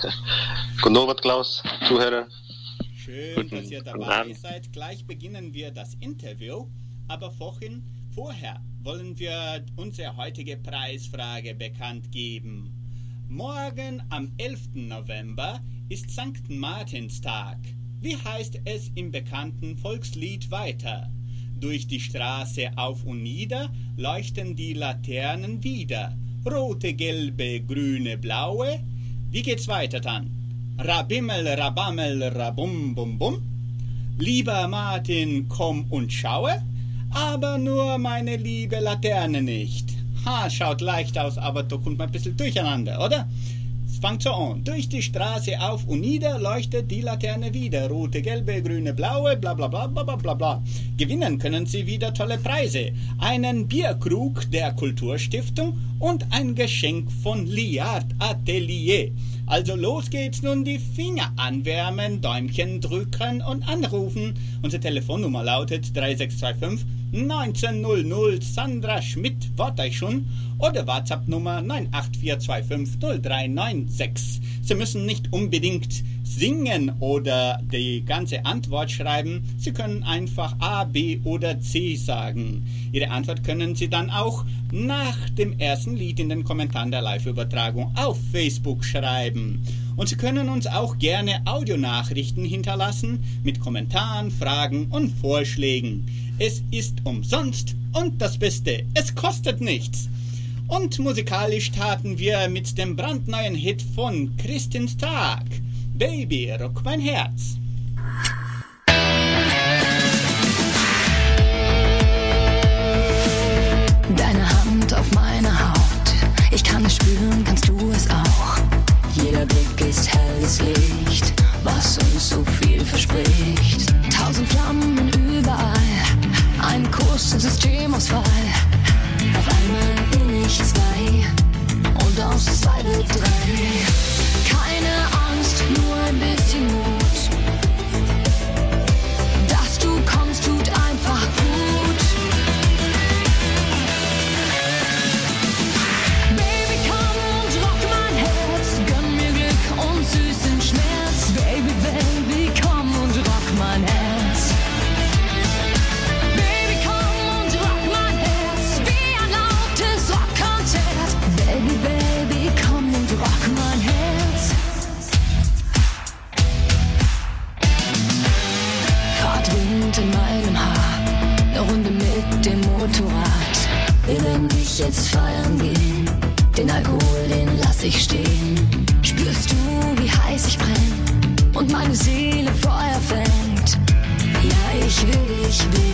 Guten Abend, Klaus, Zuhörer. Schön, Guten- dass ihr dabei seid. Gleich beginnen wir das Interview, aber vorhin, vorher wollen wir unsere heutige Preisfrage bekannt geben. Morgen am 11. November ist St. Martinstag. Wie heißt es im bekannten Volkslied weiter? Durch die Straße auf und nieder leuchten die Laternen wieder. Rote, gelbe, grüne, blaue. Wie geht's weiter dann? Rabimmel, rabammel, rabum, bum, bum. Lieber Martin, komm und schaue, aber nur meine liebe Laterne nicht. Ha, schaut leicht aus, aber da kommt man ein bisschen durcheinander, oder? Es fängt so an. Durch die Straße auf und nieder leuchtet die Laterne wieder. Rote, gelbe, grüne, blaue, bla bla bla bla bla bla bla. Gewinnen können Sie wieder tolle Preise. Einen Bierkrug der Kulturstiftung und ein Geschenk von Liard Atelier. Also los geht's nun, die Finger anwärmen, Däumchen drücken und anrufen. Unsere Telefonnummer lautet 3625 1900 Sandra Schmidt, schon, oder WhatsApp-Nummer 984250396. Sie müssen nicht unbedingt singen oder die ganze Antwort schreiben. Sie können einfach A, B oder C sagen. Ihre Antwort können Sie dann auch nach dem ersten Lied in den Kommentaren der Live-Übertragung auf Facebook schreiben. Und Sie können uns auch gerne Audionachrichten hinterlassen mit Kommentaren, Fragen und Vorschlägen. Es ist umsonst und das Beste, es kostet nichts. Und musikalisch starten wir mit dem brandneuen Hit von Christins Tag. Baby, rock mein Herz. Deine spüren, kannst du es auch. Jeder Blick ist helles Licht, was uns so viel verspricht. Tausend Flammen überall. Ein Kuss, Systemausfall. Auf einmal bin ich zwei. Und aus zwei wird drei. Keine Angst, nur ein bisschen Mut. Jetzt feiern gehen. Den Alkohol, den lass ich stehen. Spürst du, wie heiß ich brenn? Und meine Seele Feuer fängt. Ja, ich will dich, will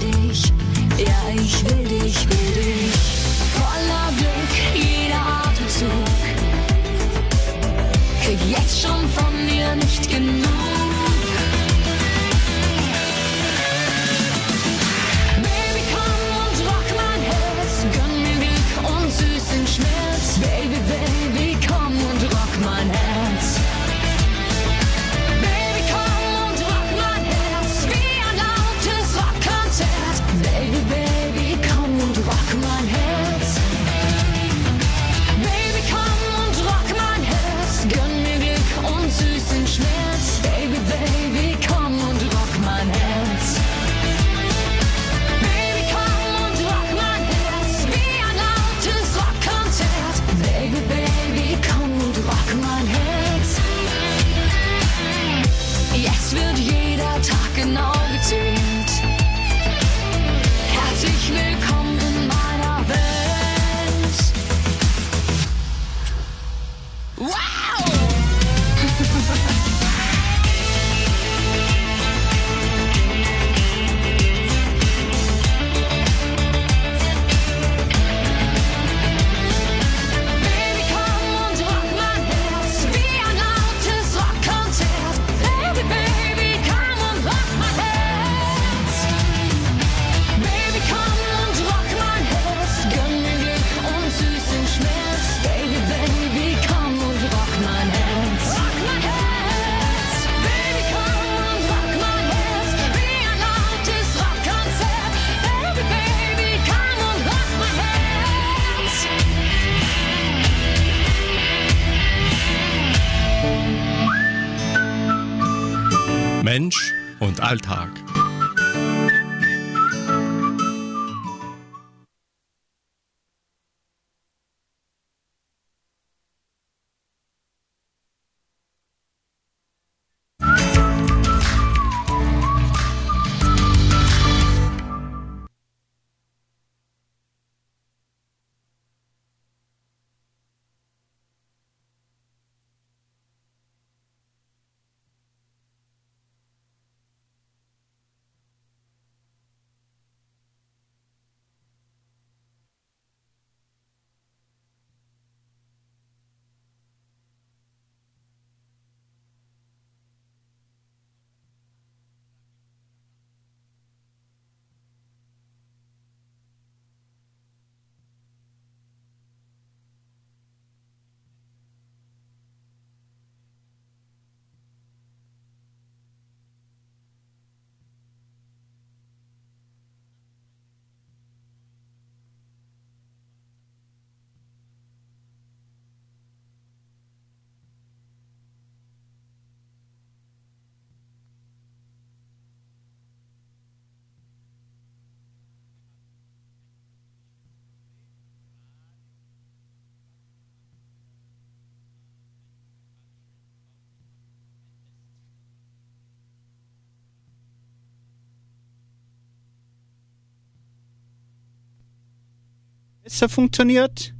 besser funktioniert.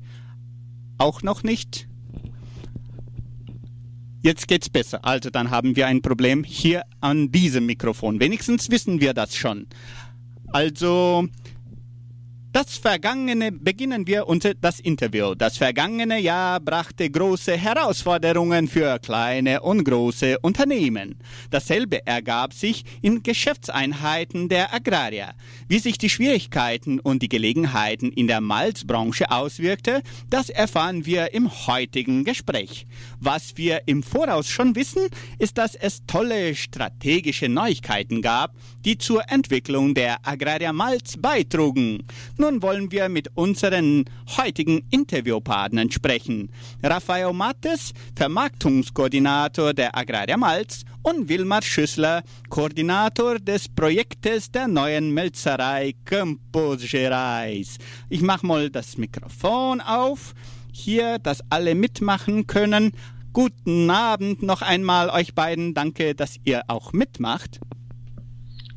Auch noch nicht. Jetzt geht's besser. Also dann haben wir ein Problem hier an diesem Mikrofon. Wenigstens wissen wir das schon. Also das vergangene beginnen wir unter das Interview. Das vergangene Jahr brachte große Herausforderungen für kleine und große Unternehmen. Dasselbe ergab sich in Geschäftseinheiten der Agrarier. Wie sich die Schwierigkeiten und die Gelegenheiten in der Malzbranche auswirkte, das erfahren wir im heutigen Gespräch. Was wir im Voraus schon wissen, ist, dass es tolle strategische Neuigkeiten gab, die zur Entwicklung der Agraria Malz beitrugen. Nun wollen wir mit unseren heutigen Interviewpartnern sprechen. Rafael Mattes, Vermarktungskoordinator der Agraria Malz und Wilmar Schüssler, Koordinator des Projektes der neuen Melzerei Campos Gerais. Ich mache mal das Mikrofon auf, hier, dass alle mitmachen können. Guten Abend noch einmal euch beiden. Danke, dass ihr auch mitmacht.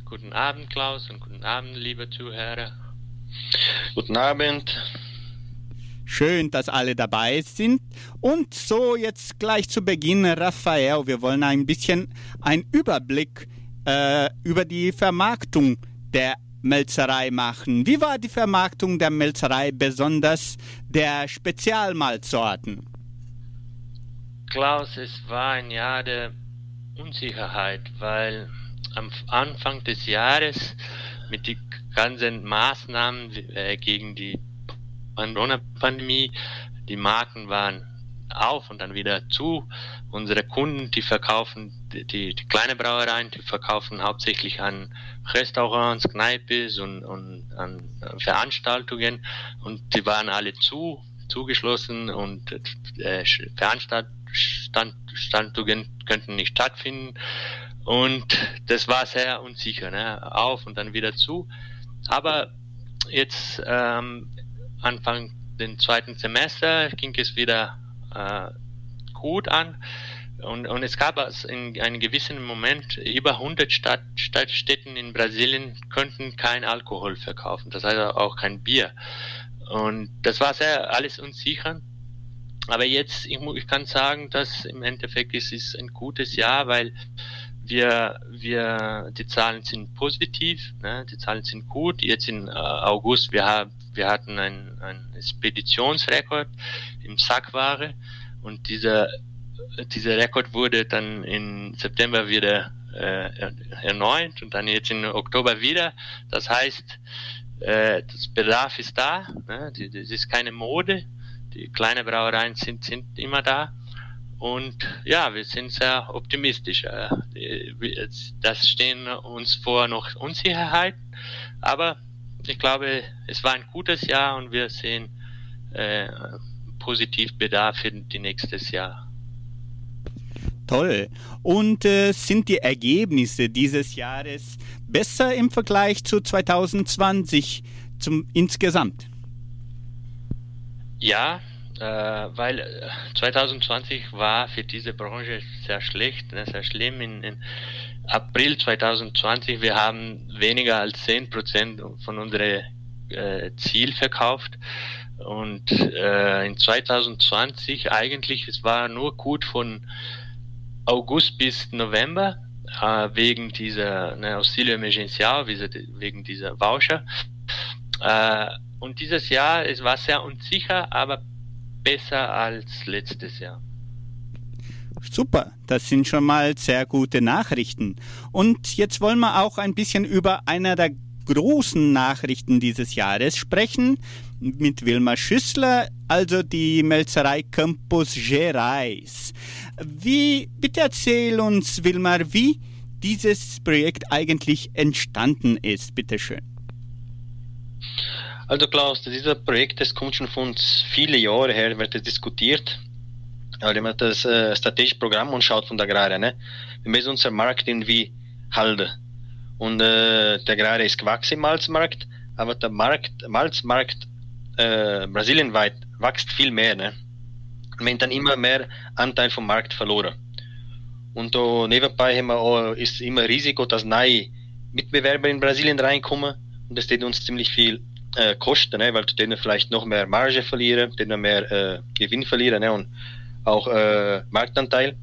Guten Abend, Klaus, und guten Abend, liebe Zuhörer. Guten Abend. Schön, dass alle dabei sind. Und so jetzt gleich zu Beginn, Raphael, wir wollen ein bisschen einen Überblick äh, über die Vermarktung der Melzerei machen. Wie war die Vermarktung der Melzerei, besonders der Spezialmalzsorten? Klaus, es war ein Jahr der Unsicherheit, weil am Anfang des Jahres mit den ganzen Maßnahmen äh, gegen die Corona-Pandemie, die Marken waren auf und dann wieder zu. Unsere Kunden, die verkaufen, die, die, kleine Brauereien, die verkaufen hauptsächlich an Restaurants, Kneipes und, und an Veranstaltungen. Und die waren alle zu, zugeschlossen und äh, Veranstaltungen könnten nicht stattfinden und das war sehr unsicher, ne? auf und dann wieder zu. Aber jetzt ähm, Anfang den zweiten Semester ging es wieder äh, gut an. Und, und es gab in einem gewissen Moment über 100 Stadt, Stadtstädten in Brasilien könnten kein Alkohol verkaufen, das heißt auch kein Bier. Und das war sehr alles unsicher. Aber jetzt, ich, ich kann sagen, dass im Endeffekt es ist ein gutes Jahr, weil wir, wir, die Zahlen sind positiv, ne? die Zahlen sind gut. Jetzt in äh, August, wir haben, wir hatten einen, Speditionsrekord im Sackware und dieser, dieser Rekord wurde dann im September wieder äh, erneut und dann jetzt im Oktober wieder. Das heißt, äh, das Bedarf ist da, ne? das ist keine Mode. Die kleinen Brauereien sind, sind immer da und ja, wir sind sehr optimistisch. Äh, das stehen uns vor noch Unsicherheiten, aber ich glaube, es war ein gutes Jahr und wir sehen äh, positiv Bedarf für die nächstes Jahr. toll. Und äh, sind die Ergebnisse dieses Jahres besser im Vergleich zu 2020 zum insgesamt? Ja, weil 2020 war für diese Branche sehr schlecht, ne, sehr schlimm. In, in April 2020, wir haben weniger als 10% von unserem äh, Ziel verkauft. Und äh, in 2020 eigentlich, es war nur gut von August bis November äh, wegen dieser ne, Auxilio Emergencial, wegen dieser Voucher. Äh, und dieses Jahr, es war sehr unsicher, aber besser als letztes Jahr. Super, das sind schon mal sehr gute Nachrichten. Und jetzt wollen wir auch ein bisschen über einer der großen Nachrichten dieses Jahres sprechen mit Wilma Schüssler, also die Melzerei Campus Gerais. Wie, bitte erzähl uns, Wilmar, wie dieses Projekt eigentlich entstanden ist, bitteschön. Also Klaus, dieses Projekt, das kommt schon von uns viele Jahre her, wird das diskutiert. Also wenn man das äh, strategische Programm anschaut von der Agrare, ne? wir müssen unser Markt irgendwie halten. Und äh, der Agrare ist gewachsen im Malzmarkt, aber der Markt, Malzmarkt äh, brasilienweit wächst viel mehr. Ne? Wir haben dann immer mehr Anteil vom Markt verloren. Und da nebenbei haben wir auch, ist immer Risiko, dass neue Mitbewerber in Brasilien reinkommen. Und das steht uns ziemlich viel äh, kosten, ne? weil denen vielleicht noch mehr Marge verlieren, denen mehr äh, Gewinn verlieren ne? und auch äh, Marktanteil.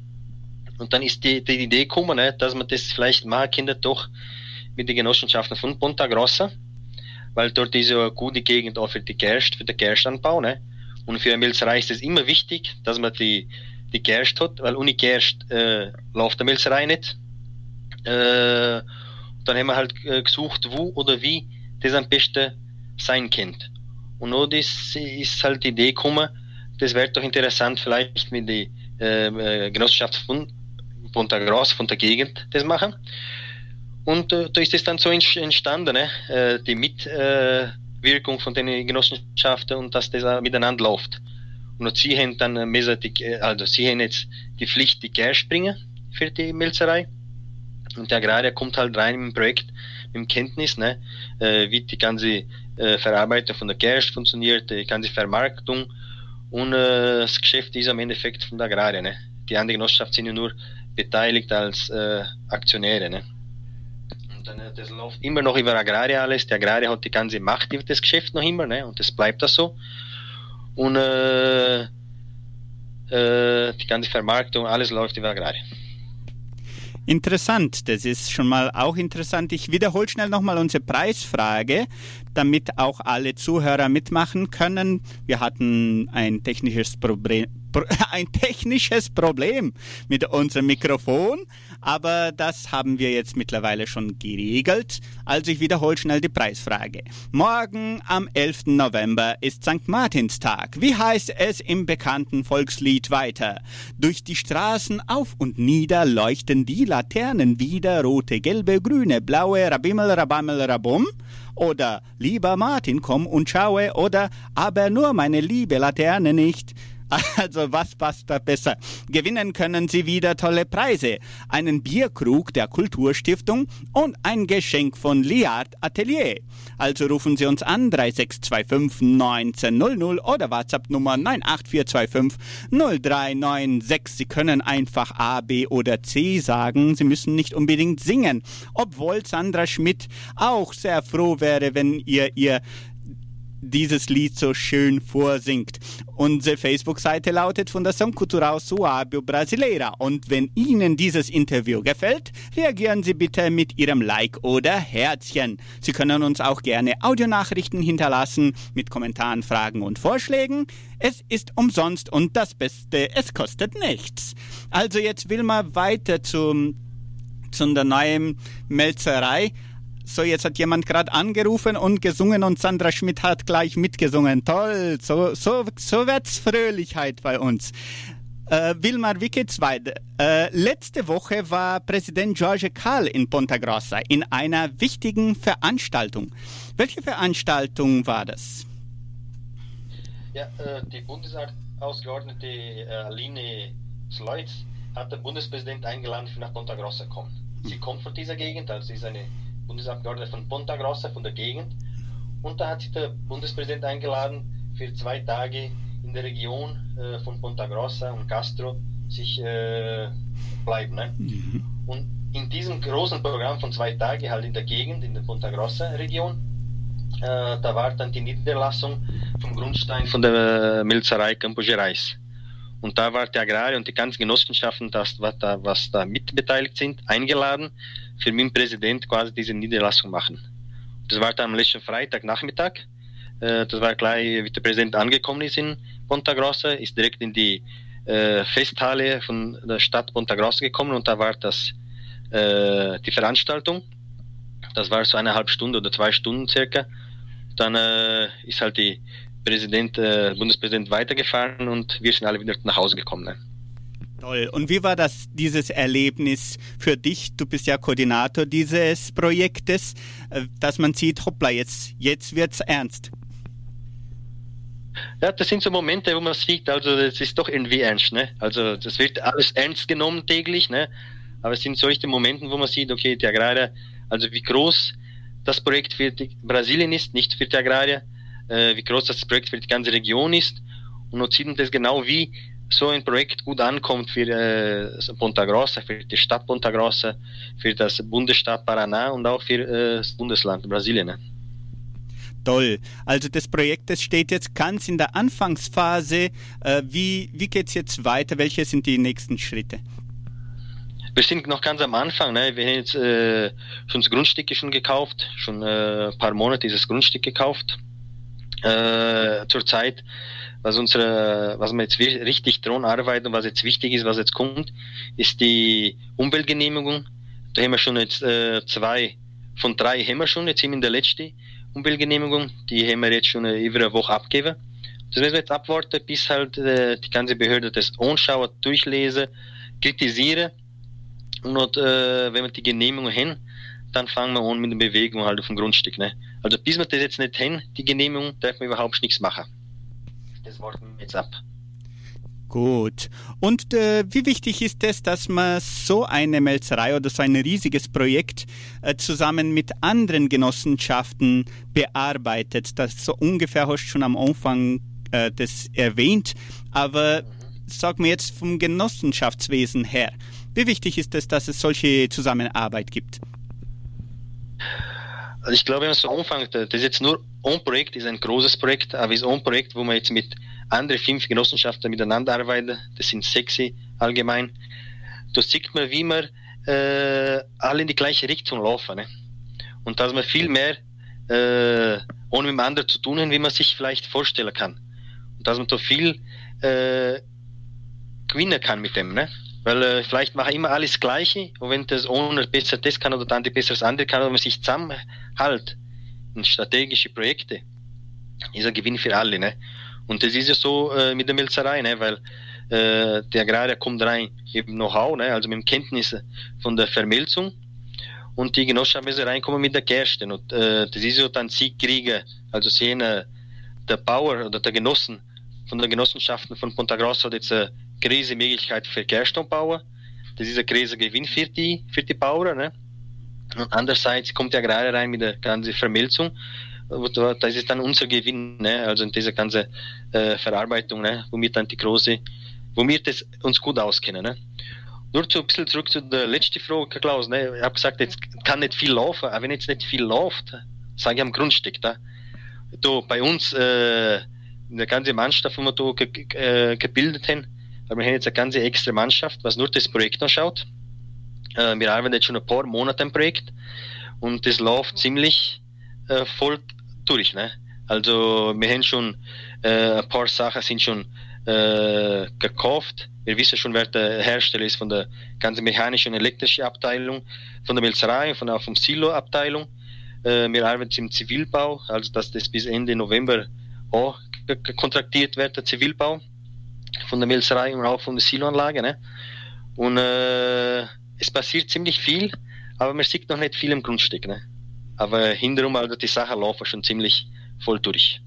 Und dann ist die, die Idee gekommen, ne? dass man das vielleicht machen könnte doch mit den Genossenschaften von Ponta Grossa weil dort ist ja eine gute Gegend auch für die Gerst, für den Gerstanbau. Ne? Und für eine Milzerei ist es immer wichtig, dass man die, die Gerst hat, weil ohne Gerst äh, läuft der Milzerei nicht. Äh, dann haben wir halt äh, gesucht, wo oder wie das am besten sein könnte. Und noch das ist halt die Idee gekommen, das wäre doch interessant, vielleicht mit der äh, Genossenschaft von Ponta Grossa, von der Gegend, das machen. Und äh, da ist es dann so entstanden, ne? äh, die Mitwirkung von den Genossenschaften und dass das miteinander läuft. Und sie haben dann äh, die, also sie haben jetzt die Pflicht, die Gas bringen für die Melzerei. Und der Agrarier kommt halt rein im Projekt dem Kenntnis, ne, äh, wie die ganze äh, Verarbeitung von der Gerst funktioniert, die ganze Vermarktung und äh, das Geschäft ist am Endeffekt von der Agrarier. Ne. Die andere Genossenschaft sind ja nur beteiligt als äh, Aktionäre. Ne dann, äh, das läuft immer noch über Agraria alles. Der Agraria hat die ganze Macht über das Geschäft noch immer, ne? Und das bleibt das so. Und äh, die ganze Vermarktung, alles läuft über Agraria. Interessant, das ist schon mal auch interessant. Ich wiederhole schnell nochmal unsere Preisfrage, damit auch alle Zuhörer mitmachen können. Wir hatten ein technisches Problem, ein technisches Problem mit unserem Mikrofon, aber das haben wir jetzt mittlerweile schon geregelt. Also ich wiederhole schnell die Preisfrage. Morgen am 11. November ist St. Martinstag. Wie heißt es im bekannten Volkslied weiter? Durch die Straßen auf und nieder leuchten die Laternen wieder, rote, gelbe, grüne, blaue, Rabimmel, Rabammel, Rabum oder lieber Martin, komm und schaue oder aber nur meine liebe Laterne nicht. Also was passt da besser? Gewinnen können Sie wieder tolle Preise, einen Bierkrug der Kulturstiftung und ein Geschenk von Liard Atelier. Also rufen Sie uns an 3625 1900 oder WhatsApp Nummer 98425 0396. Sie können einfach A, B oder C sagen. Sie müssen nicht unbedingt singen. Obwohl Sandra Schmidt auch sehr froh wäre, wenn ihr ihr dieses Lied so schön vorsingt. Unsere Facebook-Seite lautet Fundação Cultural Suábio Brasileira. Und wenn Ihnen dieses Interview gefällt, reagieren Sie bitte mit Ihrem Like oder Herzchen. Sie können uns auch gerne Audionachrichten hinterlassen mit Kommentaren, Fragen und Vorschlägen. Es ist umsonst und das Beste, es kostet nichts. Also jetzt will man weiter zum, zu der neuen Melzerei. So, jetzt hat jemand gerade angerufen und gesungen und Sandra Schmidt hat gleich mitgesungen. Toll, so, so, so wird's Fröhlichkeit bei uns. Äh, Wilmar, wie geht's weiter? Äh, letzte Woche war Präsident George Kahl in Ponta Grossa in einer wichtigen Veranstaltung. Welche Veranstaltung war das? Ja, äh, die Bundesausgeordnete äh, Aline Sleutz hat der Bundespräsident eingeladen, für nach Ponta Grossa kommen. Sie kommt von dieser Gegend, also sie ist eine Bundesabgeordnete von Ponta Grossa, von der Gegend. Und da hat sich der Bundespräsident eingeladen, für zwei Tage in der Region äh, von Ponta Grossa und Castro sich äh, bleiben. Ne? Mhm. Und in diesem großen Programm von zwei Tagen halt in der Gegend, in der Ponta Grossa Region, äh, da war dann die Niederlassung vom Grundstein von der Milzerei Campo Gerais. Und da war die Agrare und die ganzen Genossenschaften, das, was, da, was da mitbeteiligt sind, eingeladen, für meinen Präsident quasi diese Niederlassung machen. Das war dann am letzten Freitagnachmittag. Äh, das war gleich, wie der Präsident angekommen ist in Ponta Grossa, ist direkt in die äh, Festhalle von der Stadt Ponta Grossa gekommen und da war das äh, die Veranstaltung. Das war so eineinhalb Stunden oder zwei Stunden circa. Dann ist halt die Präsident, äh, Bundespräsident weitergefahren und wir sind alle wieder nach Hause gekommen. Ne? Toll. Und wie war das, dieses Erlebnis für dich? Du bist ja Koordinator dieses Projektes, äh, dass man sieht, hoppla, jetzt, jetzt wird's ernst. Ja, das sind so Momente, wo man sieht, also das ist doch irgendwie ernst, ne? Also das wird alles ernst genommen täglich, ne? Aber es sind solche Momente, wo man sieht, okay, die Agrarier, also wie groß das Projekt für Brasilien ist, nicht für die Agrarier, äh, wie groß das Projekt für die ganze Region ist. Und sieht das genau, wie so ein Projekt gut ankommt für äh, Ponta Grossa, für die Stadt Ponta Grossa, für das Bundesstaat Paraná und auch für äh, das Bundesland Brasilien. Ne? Toll. Also das Projekt das steht jetzt ganz in der Anfangsphase. Äh, wie wie geht es jetzt weiter? Welche sind die nächsten Schritte? Wir sind noch ganz am Anfang. Ne? Wir haben jetzt äh, schon das Grundstück schon gekauft, schon äh, ein paar Monate dieses Grundstück gekauft. Äh, Zurzeit, was unsere, was wir jetzt richtig dran arbeiten und was jetzt wichtig ist, was jetzt kommt, ist die Umweltgenehmigung. Da haben wir schon jetzt äh, zwei von drei haben wir schon, jetzt sind wir in der letzten Umweltgenehmigung, die haben wir jetzt schon äh, über eine Woche abgegeben. Das müssen wir jetzt abwarten, bis halt äh, die ganze Behörde das anschauen, durchlesen, kritisieren und äh, wenn wir die Genehmigung haben, dann fangen wir an mit der Bewegung halt auf dem Grundstück. Ne? Also bis wir das jetzt nicht haben, die Genehmigung, darf man überhaupt nichts machen. Das warten wir jetzt ab. Gut. Und äh, wie wichtig ist es, dass man so eine Melzerei oder so ein riesiges Projekt äh, zusammen mit anderen Genossenschaften bearbeitet? Das so ungefähr hast du schon am Anfang äh, das erwähnt. Aber sag mir jetzt vom Genossenschaftswesen her, wie wichtig ist es, dass es solche Zusammenarbeit gibt? Also ich glaube, wenn man so anfängt, das ist jetzt nur ein Projekt, ist ein großes Projekt, aber es ist ein Projekt, wo man jetzt mit anderen fünf Genossenschaften miteinander arbeitet. Das sind sexy allgemein. Da sieht man, wie wir äh, alle in die gleiche Richtung laufen. Ne? Und dass man viel mehr äh, ohne mit dem anderen zu tun haben, wie man sich vielleicht vorstellen kann. Und dass man da viel äh, gewinnen kann mit dem. Ne? Weil äh, vielleicht machen immer alles Gleiche und wenn das eine besser das kann oder dann die besser das andere kann, wenn man sich zusammenhält in strategische Projekte, ist ein Gewinn für alle. Ne? Und das ist ja so äh, mit der Milzerei, ne? weil äh, der Agrarier kommt rein mit Know-how, ne? also mit Kenntnissen von der Vermelzung und die Genossenschaften reinkommen mit der Gerste. Und äh, das ist ja dann Siegkrieger, also sehen äh, der Bauer oder der Genossen von den Genossenschaften von Ponta Grossa hat jetzt eine große Möglichkeit für Gerstenbauer. Das ist ein großer Gewinn für die, für die Bauern. Ne? Und andererseits kommt der Agrarier rein mit der ganzen Vermelzung. Das ist dann unser Gewinn, ne? also in dieser ganzen äh, Verarbeitung, ne? womit dann die große, womit das uns gut auskennen. Ne? Nur so ein bisschen zurück zu der letzten Frage, Klaus. Ne? Ich habe gesagt, jetzt kann nicht viel laufen, aber wenn jetzt nicht viel läuft, sage ich am Grundstück, da, da bei uns äh, der ganzen Mannschaft, die wir da ge äh, gebildet haben, wir haben jetzt eine ganze extra Mannschaft, was nur das Projekt anschaut. Äh, wir arbeiten jetzt schon ein paar Monate am Projekt und das läuft ziemlich äh, voll durch. Ne? Also wir haben schon äh, ein paar Sachen sind schon äh, gekauft. Wir wissen schon, wer der Hersteller ist von der ganzen mechanischen und elektrischen Abteilung, von der Melzerei, von der vom Silo-Abteilung. Äh, wir arbeiten im Zivilbau, also dass das bis Ende November auch kontraktiert wird, der Zivilbau von der Milzerei und auch von der Siloanlage. Ne? Und äh, es passiert ziemlich viel, aber man sieht noch nicht viel im Grundstück. Ne? Aber hinterher, also die Sachen laufen schon ziemlich voll durch.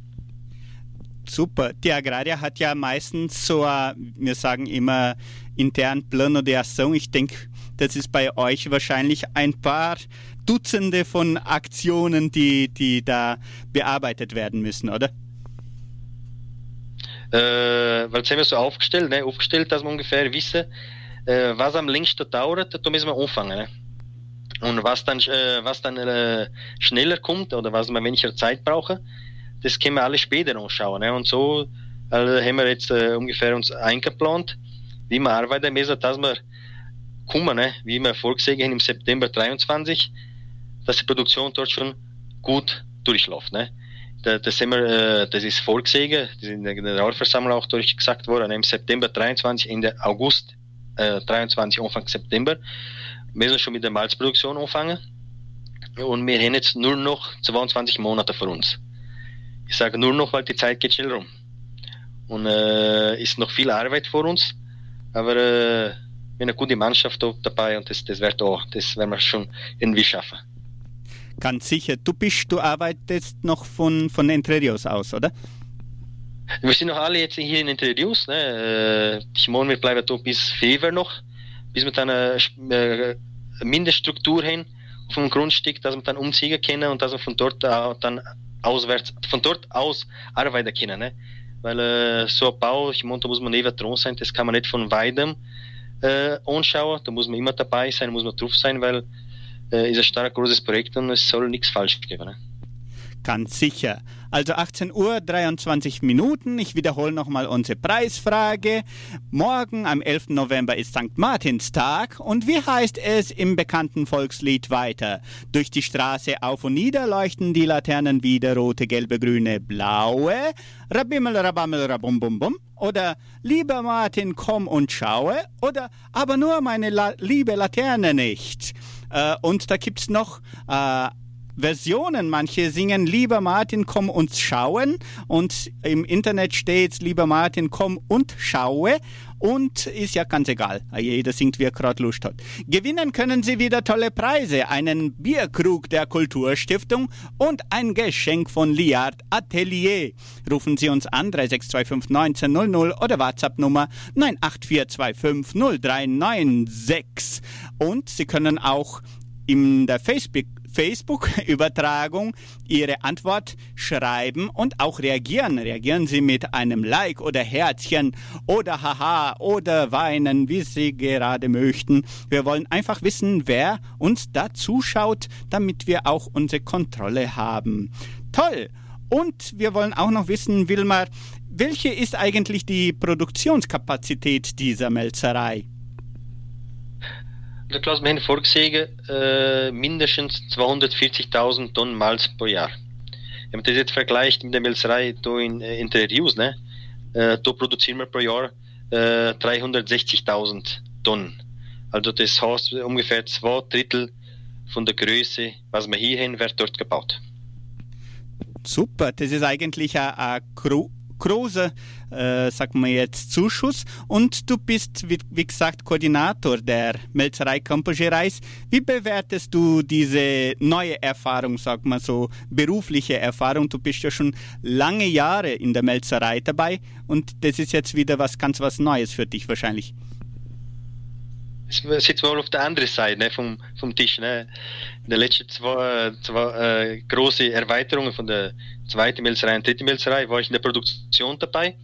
Super. Die Agraria hat ja meistens so, wir sagen immer intern Plano de Ação. Ich denke, das ist bei euch wahrscheinlich ein paar Dutzende von Aktionen, die, die da bearbeitet werden müssen, oder? Äh, weil es haben wir so aufgestellt, ne? aufgestellt, dass wir ungefähr wissen, äh, was am längsten dauert, da müssen wir anfangen. Ne? Und was dann, äh, was dann äh, schneller kommt oder was wir weniger Zeit brauchen, das können wir alle später anschauen. Ne? Und so also haben wir jetzt äh, ungefähr uns eingeplant, wie wir arbeiten müssen, dass wir kommen, ne? wie wir vorgesehen haben im September 23, dass die Produktion dort schon gut durchläuft. Ne? Das, haben wir, äh, das ist vorgesehen, das ist in der Generalversammlung auch durchgesagt worden, im September 23, Ende August äh, 23, Anfang September, müssen wir schon mit der Malzproduktion anfangen. Und wir haben jetzt nur noch 22 Monate vor uns. Ich sage nur noch, weil die Zeit geht schnell rum. Und äh, ist noch viel Arbeit vor uns, aber äh, eine gute Mannschaft dabei und das, das wird auch, das werden wir schon irgendwie schaffen. Ganz sicher. Du bist, du arbeitest noch von, von Entre Rios aus, oder? Wir sind noch alle jetzt hier in Entre Rios. Ne? Ich äh, meine, wir bleiben da bis Februar noch, bis wir dann eine, eine Mindeststruktur haben auf dem Grundstück, dass wir dann umziehen können und dass wir von dort dann auswärts, von dort aus arbeiten können. Ne? Weil äh, so ein Bau, ich meine, da muss man neben dran sein, das kann man nicht von weitem äh, anschauen, da muss man immer dabei sein, muss man drauf sein, weil äh, ist ein stark großes Projekt und es soll nichts falsch geben. Ne? Ganz sicher. Also 18 Uhr 23 Minuten. Ich wiederhole nochmal unsere Preisfrage. Morgen am 11. November ist St. Martinstag. Und wie heißt es im bekannten Volkslied weiter? Durch die Straße auf und nieder leuchten die Laternen wieder rote, gelbe, grüne, blaue. Rabimmel, rabammel, rabum, bum, bum. Oder lieber Martin, komm und schaue. Oder aber nur meine La liebe Laterne nicht. Äh, und da gibt's noch äh, Versionen. Manche singen Lieber Martin, komm und schauen. Und im Internet steht Lieber Martin, komm und schaue. Und ist ja ganz egal. Jeder singt, wie er gerade Lust hat. Gewinnen können Sie wieder tolle Preise. Einen Bierkrug der Kulturstiftung und ein Geschenk von Liard Atelier. Rufen Sie uns an 3625 1900 oder WhatsApp Nummer 98425 0396. Und Sie können auch in der Facebook Facebook-Übertragung Ihre Antwort schreiben und auch reagieren. Reagieren Sie mit einem Like oder Herzchen oder Haha oder Weinen, wie Sie gerade möchten. Wir wollen einfach wissen, wer uns da zuschaut, damit wir auch unsere Kontrolle haben. Toll! Und wir wollen auch noch wissen, Wilmar, welche ist eigentlich die Produktionskapazität dieser Melzerei? Der haben vorgesehen, äh, mindestens 240.000 Tonnen Malz pro Jahr. Wenn man das jetzt vergleicht mit der Melzerei hier in äh, Entre Rios, ne, äh, da produzieren wir pro Jahr äh, 360.000 Tonnen. Also das heißt ungefähr zwei Drittel von der Größe, was wir hier haben, wird dort gebaut. Super, das ist eigentlich ein großer, äh, sagen wir jetzt, Zuschuss. Und du bist, wie, wie gesagt, Koordinator der Melzerei Campogerais. Wie bewertest du diese neue Erfahrung, sag mal so, berufliche Erfahrung? Du bist ja schon lange Jahre in der Melzerei dabei und das ist jetzt wieder was ganz was Neues für dich wahrscheinlich sitzt mal auf der anderen Seite ne, vom, vom Tisch. Ne. In den letzten zwei, zwei äh, große Erweiterungen von der zweiten Melzerei und dritten Melzerei war ich in der Produktion dabei.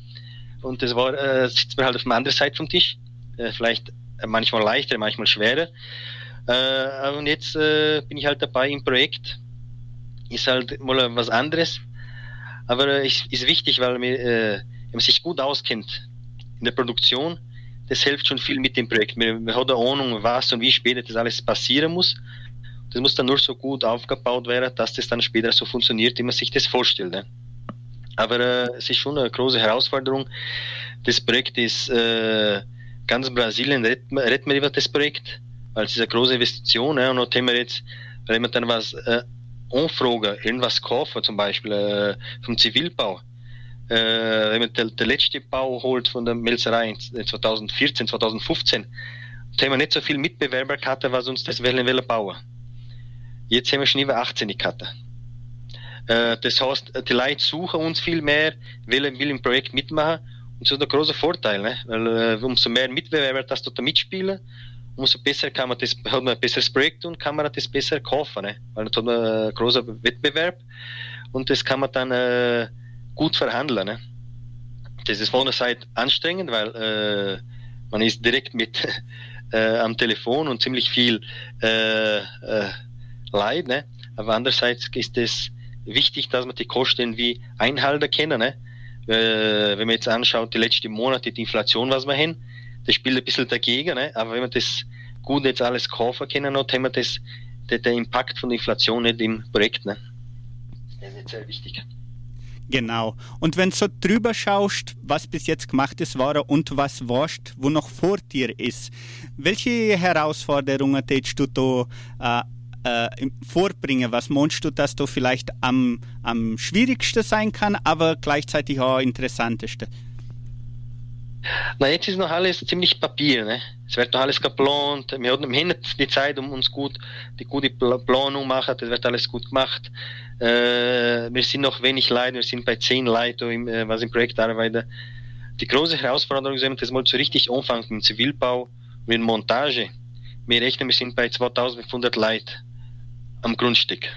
Und das war, äh, sitzt man halt auf der anderen Seite vom Tisch. Äh, vielleicht manchmal leichter, manchmal schwerer. Äh, und jetzt äh, bin ich halt dabei im Projekt. Ist halt mal was anderes. Aber äh, ist, ist wichtig, weil äh, wenn man sich gut auskennt in der Produktion, das hilft schon viel mit dem Projekt. Man, man hat eine Ahnung, was und wie später das alles passieren muss. Das muss dann nur so gut aufgebaut werden, dass das dann später so funktioniert, wie man sich das vorstellt. Ne? Aber äh, es ist schon eine große Herausforderung. Das Projekt ist äh, ganz Brasilien retten wir über das Projekt, weil es ist eine große Investition. Ne? Und dann haben wir jetzt, wenn wir dann was äh, anfragen, irgendwas kaufen, zum Beispiel äh, vom Zivilbau, äh, wenn man der, der letzte Bau holt von der Melzerei 2014, 2015, da haben wir nicht so viel Mitbewerber gehabt, was uns das wollen, wollen bauen. Jetzt haben wir schon über 18 gehabt. Äh, das heißt, die Leute suchen uns viel mehr, wollen, will im Projekt mitmachen. Und das ist ein großer Vorteil, ne? weil äh, umso mehr Mitbewerber das dort mitspielen, umso besser kann man das, hat man ein besseres Projekt und kann man das besser kaufen, ne? weil dann hat man einen großen Wettbewerb und das kann man dann äh, gut verhandeln. Ne? Das ist Seite anstrengend, weil äh, man ist direkt mit äh, am Telefon und ziemlich viel äh, äh, Leid. Ne? Aber andererseits ist es wichtig, dass man die Kosten wie einhalten können. Ne? Äh, wenn man jetzt anschaut, die letzten Monate, die Inflation, was wir haben, das spielt ein bisschen dagegen. Ne? Aber wenn man das gut jetzt alles kaufen können, hat, haben wir das, der, der Impact von Inflation nicht im Projekt. Ne? Das ist sehr wichtig. Genau. Und wenn du so drüber schaust, was bis jetzt gemacht ist, war und was warst, wo noch vor dir ist, welche Herausforderungen tätst du da äh, vorbringen? Was meinst du, dass du vielleicht am, am schwierigsten sein kann, aber gleichzeitig auch interessanteste? Na, jetzt ist noch alles ziemlich Papier, ne? Es wird noch alles geplant. Wir haben nicht die Zeit, um uns gut, die gute Planung machen. Das wird alles gut gemacht. Äh, wir sind noch wenig Leute. Wir sind bei zehn Leuten, äh, was im Projekt arbeiten. Die große Herausforderung ist, das mal so richtig anfangen im Zivilbau, mit Montage. Wir rechnen, wir sind bei 2500 Leuten am Grundstück.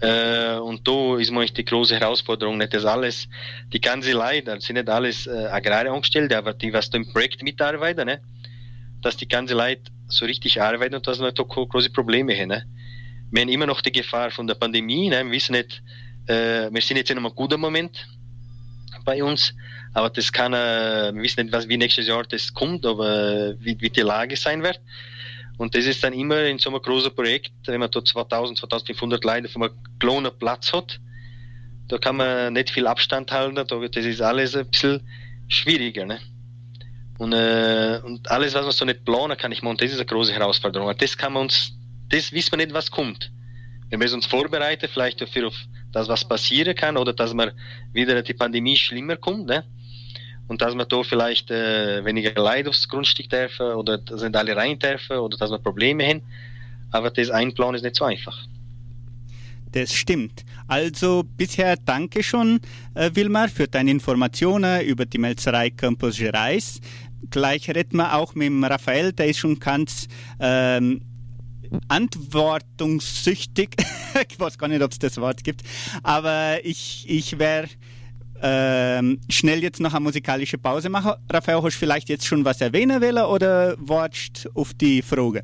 Äh, und da ist manchmal die große Herausforderung, nicht das alles, die ganze Leute, sind nicht alles äh, Agrarangestellte, aber die, was im Projekt mitarbeiten, ne? dass die ganze Leute so richtig arbeiten und dass wir da große Probleme haben. Ne? Wir haben immer noch die Gefahr von der Pandemie, ne? wir wissen nicht, äh, wir sind jetzt in einem guten Moment bei uns, aber das kann, äh, wir wissen nicht, was, wie nächstes Jahr das kommt, aber wie, wie die Lage sein wird. Und das ist dann immer in so einem großen Projekt, wenn man da 2000, 2500 Leute auf einem kleinen Platz hat, da kann man nicht viel Abstand halten, das ist alles ein bisschen schwieriger. Ne? Und, äh, und alles, was man so nicht planen kann, ich meine, das ist eine große Herausforderung. Das kann man uns, das wissen wir nicht, was kommt. Wir müssen uns vorbereiten, vielleicht dafür auf das, was passieren kann, oder dass man wieder die Pandemie schlimmer kommt. Ne? Und dass wir da vielleicht äh, weniger Leute aufs Grundstück dürfen oder dass nicht alle rein dürfen oder dass wir Probleme haben. Aber das Einplanen ist nicht so einfach. Das stimmt. Also bisher danke schon, äh, Wilmar, für deine Informationen über die Melzerei Campus Gerais. Gleich reden wir auch mit dem Raphael, der ist schon ganz ähm, antwortungssüchtig. ich weiß gar nicht, ob es das Wort gibt. Aber ich, ich wäre ähm, schnell jetzt noch eine musikalische Pause machen. Raphael, hast du vielleicht jetzt schon was erwähnen wollen oder wartest auf die Frage?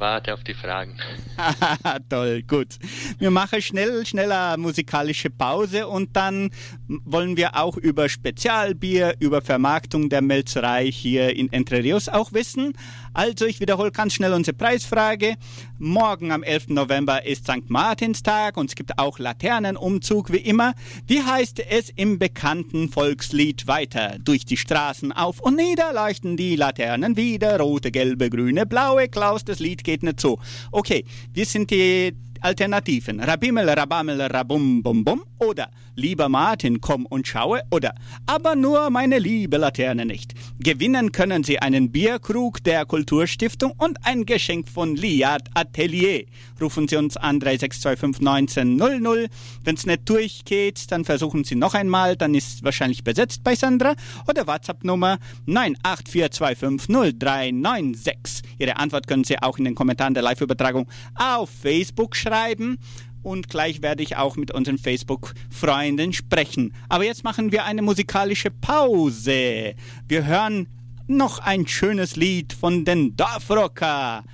Warte auf die Fragen. Toll, gut. Wir machen schnell, schnell eine musikalische Pause und dann wollen wir auch über Spezialbier, über Vermarktung der Melzerei hier in Entre Rios auch wissen. Also ich wiederhole ganz schnell unsere Preisfrage. Morgen am 11. November ist St. Martinstag und es gibt auch Laternenumzug wie immer. Wie heißt es im bekannten Volkslied weiter? Durch die Straßen auf und nieder leuchten die Laternen wieder. Rote, gelbe, grüne, blaue. Klaus, das Lied geht nicht so. Okay, wir sind die Alternativen. Rabimmel, Rabammel, Rabum, Bum, Bum oder Lieber Martin, komm und schaue oder Aber nur meine liebe Laterne nicht. Gewinnen können Sie einen Bierkrug der Kulturstiftung und ein Geschenk von Liat Atelier. Rufen Sie uns an 3625 1900. Wenn es nicht durchgeht, dann versuchen Sie noch einmal, dann ist es wahrscheinlich besetzt bei Sandra oder WhatsApp-Nummer 984250396. Ihre Antwort können Sie auch in den Kommentaren der Live-Übertragung auf Facebook schreiben und gleich werde ich auch mit unseren Facebook-Freunden sprechen. Aber jetzt machen wir eine musikalische Pause. Wir hören noch ein schönes Lied von den Dorfrocker,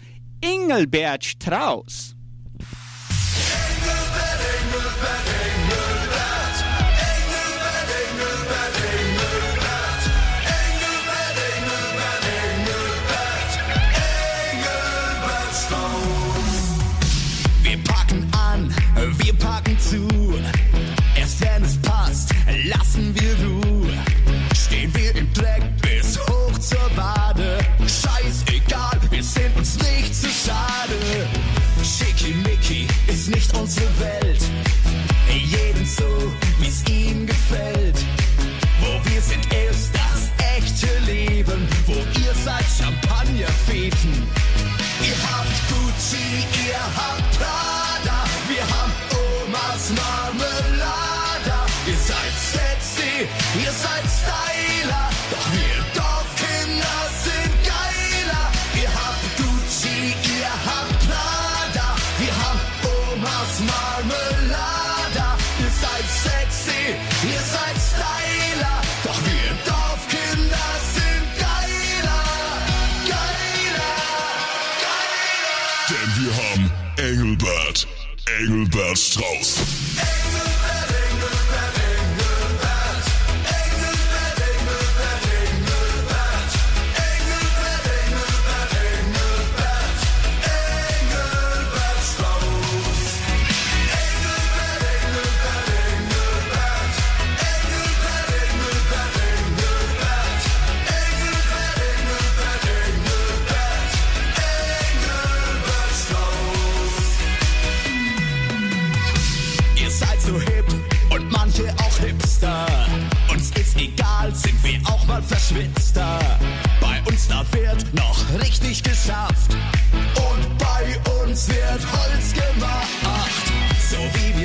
Engelbert Strauß. Scheißegal, wir sind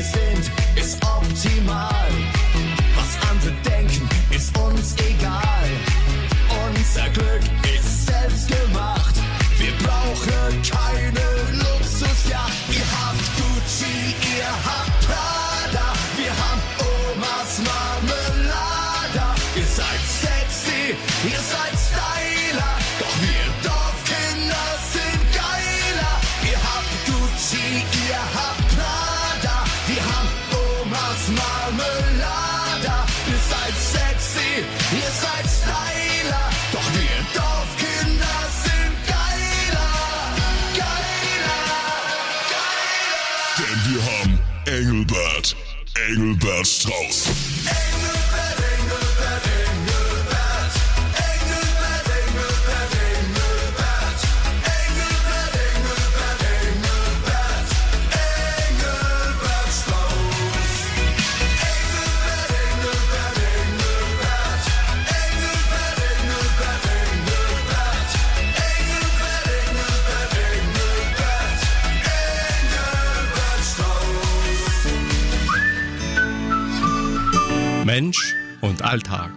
sind, ist optimal. Engelbert Strauß. Mensch und Alltag.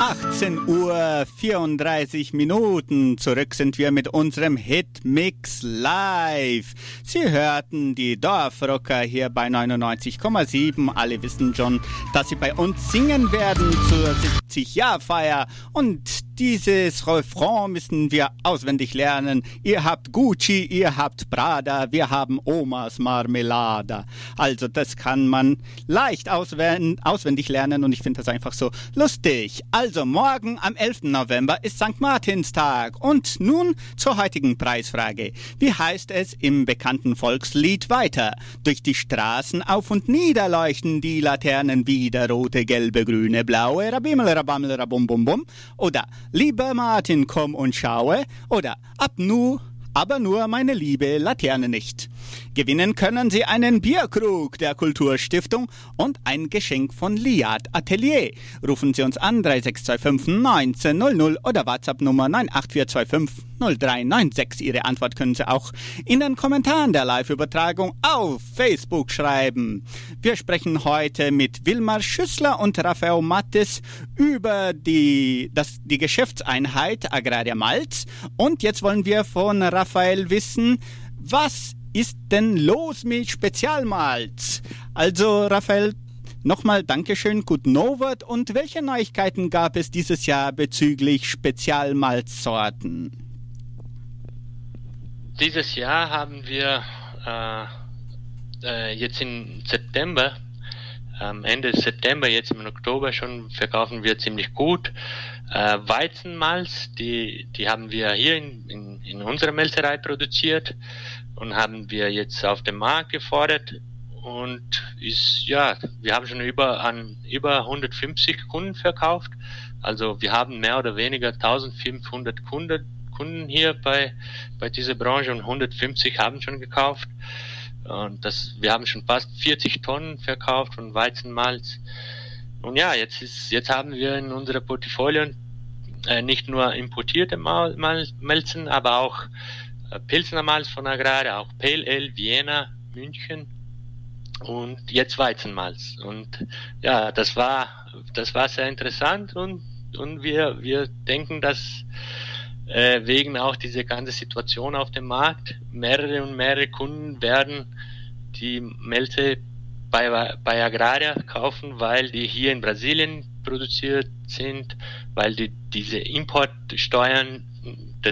18 Uhr 34 Minuten. Zurück sind wir mit unserem Hit Mix Live. Sie hörten die Dorfrocker hier bei 99,7. Alle wissen schon, dass sie bei uns singen werden zur 70-Jahr-Feier. Und dieses Refrain müssen wir auswendig lernen. Ihr habt Gucci, ihr habt Prada, wir haben Omas Marmelada. Also das kann man leicht auswendig lernen und ich finde das einfach so lustig. Also morgen am 11. November ist St. Martinstag. Und nun zur heutigen Preisfrage. Wie heißt es im bekannten Volkslied weiter? Durch die Straßen auf und nieder leuchten die Laternen wieder. Rote, gelbe, grüne, blaue. Rabimmel, rabammel, rabum, bum, bum. Oder Lieber Martin, komm und schaue. Oder ab nu aber nur meine liebe Laterne nicht. Gewinnen können Sie einen Bierkrug der Kulturstiftung und ein Geschenk von Liat Atelier. Rufen Sie uns an 3625 1900 oder WhatsApp Nummer 98425 0396. Ihre Antwort können Sie auch in den Kommentaren der Live-Übertragung auf Facebook schreiben. Wir sprechen heute mit Wilmar Schüssler und Raphael Mattes über die, das, die Geschäftseinheit Agraria Malz. Und jetzt wollen wir von Raphael wissen, was ist denn los mit Spezialmalz? Also, Raphael, nochmal Dankeschön, gut Novert. Und welche Neuigkeiten gab es dieses Jahr bezüglich Spezialmalzsorten? Dieses Jahr haben wir äh, äh, jetzt im September, am Ende September, jetzt im Oktober schon verkaufen wir ziemlich gut. Äh, Weizenmalz, die, die haben wir hier in, in, in unserer Melzerei produziert und haben wir jetzt auf dem Markt gefordert und ist ja, wir haben schon über an über 150 Kunden verkauft. Also wir haben mehr oder weniger 1500 Kunden Kunden hier bei bei dieser Branche und 150 haben schon gekauft. Und das wir haben schon fast 40 Tonnen verkauft von Weizenmalz. Und ja, jetzt ist jetzt haben wir in unserer Portfolio äh, nicht nur importierte Mal, Mal, Melzen, aber auch Pilsner Malz von Agrare, auch Ale, Vienna, München und jetzt Weizenmalz. Und ja, das war, das war sehr interessant und, und wir, wir denken, dass äh, wegen auch dieser ganzen Situation auf dem Markt mehrere und mehrere Kunden werden die Melze bei, bei Agraria kaufen, weil die hier in Brasilien produziert sind, weil die diese Importsteuern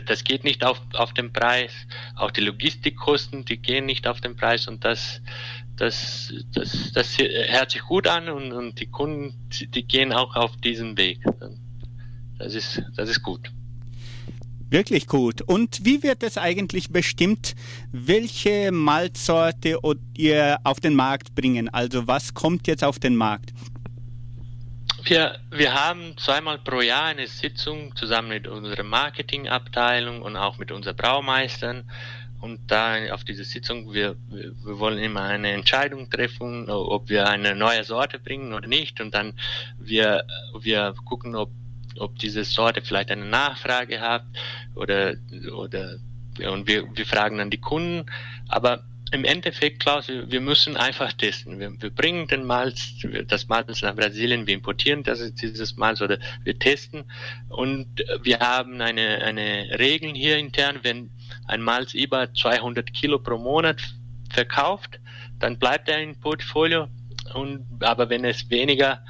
das, geht nicht auf, auf den Preis. Auch die Logistikkosten, die gehen nicht auf den Preis und das, das, das, das hört sich gut an und, und die Kunden, die gehen auch auf diesen Weg. Das ist, das ist gut. Wirklich gut. Und wie wird es eigentlich bestimmt, welche Malzsorte ihr auf den Markt bringen? Also was kommt jetzt auf den Markt? Wir, wir haben zweimal pro Jahr eine Sitzung zusammen mit unserer Marketingabteilung und auch mit unseren Braumeistern. Und da auf dieser Sitzung, wir, wir wollen immer eine Entscheidung treffen, ob wir eine neue Sorte bringen oder nicht. Und dann wir, wir gucken, ob, ob diese Sorte vielleicht eine Nachfrage hat oder, oder und wir, wir fragen dann die Kunden. Aber im Endeffekt, Klaus, wir, wir müssen einfach testen. Wir, wir, bringen den Malz, das Malz nach Brasilien, wir importieren das, dieses Malz oder wir testen und wir haben eine, eine Regel hier intern, wenn ein Malz über 200 Kilo pro Monat verkauft, dann bleibt er im Portfolio und, aber wenn es weniger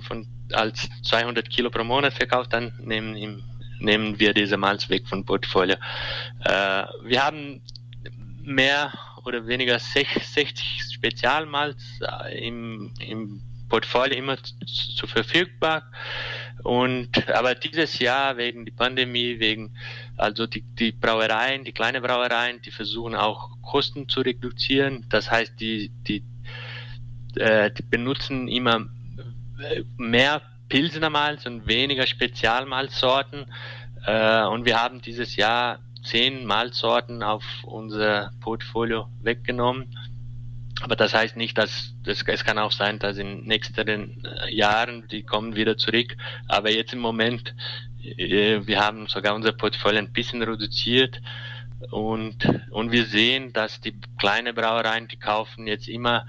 von, als 200 Kilo pro Monat verkauft, dann nehmen, ihm, nehmen wir diese Malz weg vom Portfolio. Äh, wir haben mehr oder weniger 60 Spezialmalz äh, im, im Portfolio immer zu, verfügbar. Und aber dieses Jahr wegen der Pandemie, wegen also die, die Brauereien, die kleinen Brauereien, die versuchen auch Kosten zu reduzieren. Das heißt, die, die, äh, die benutzen immer äh, mehr Pilsener Malz und weniger Spezialmalzsorten. Äh, und wir haben dieses Jahr zehn Malzsorten auf unser Portfolio weggenommen. Aber das heißt nicht, dass das, es kann auch sein, dass in nächsten äh, Jahren die kommen wieder zurück. Aber jetzt im Moment, äh, wir haben sogar unser Portfolio ein bisschen reduziert und und wir sehen, dass die kleinen Brauereien, die kaufen jetzt immer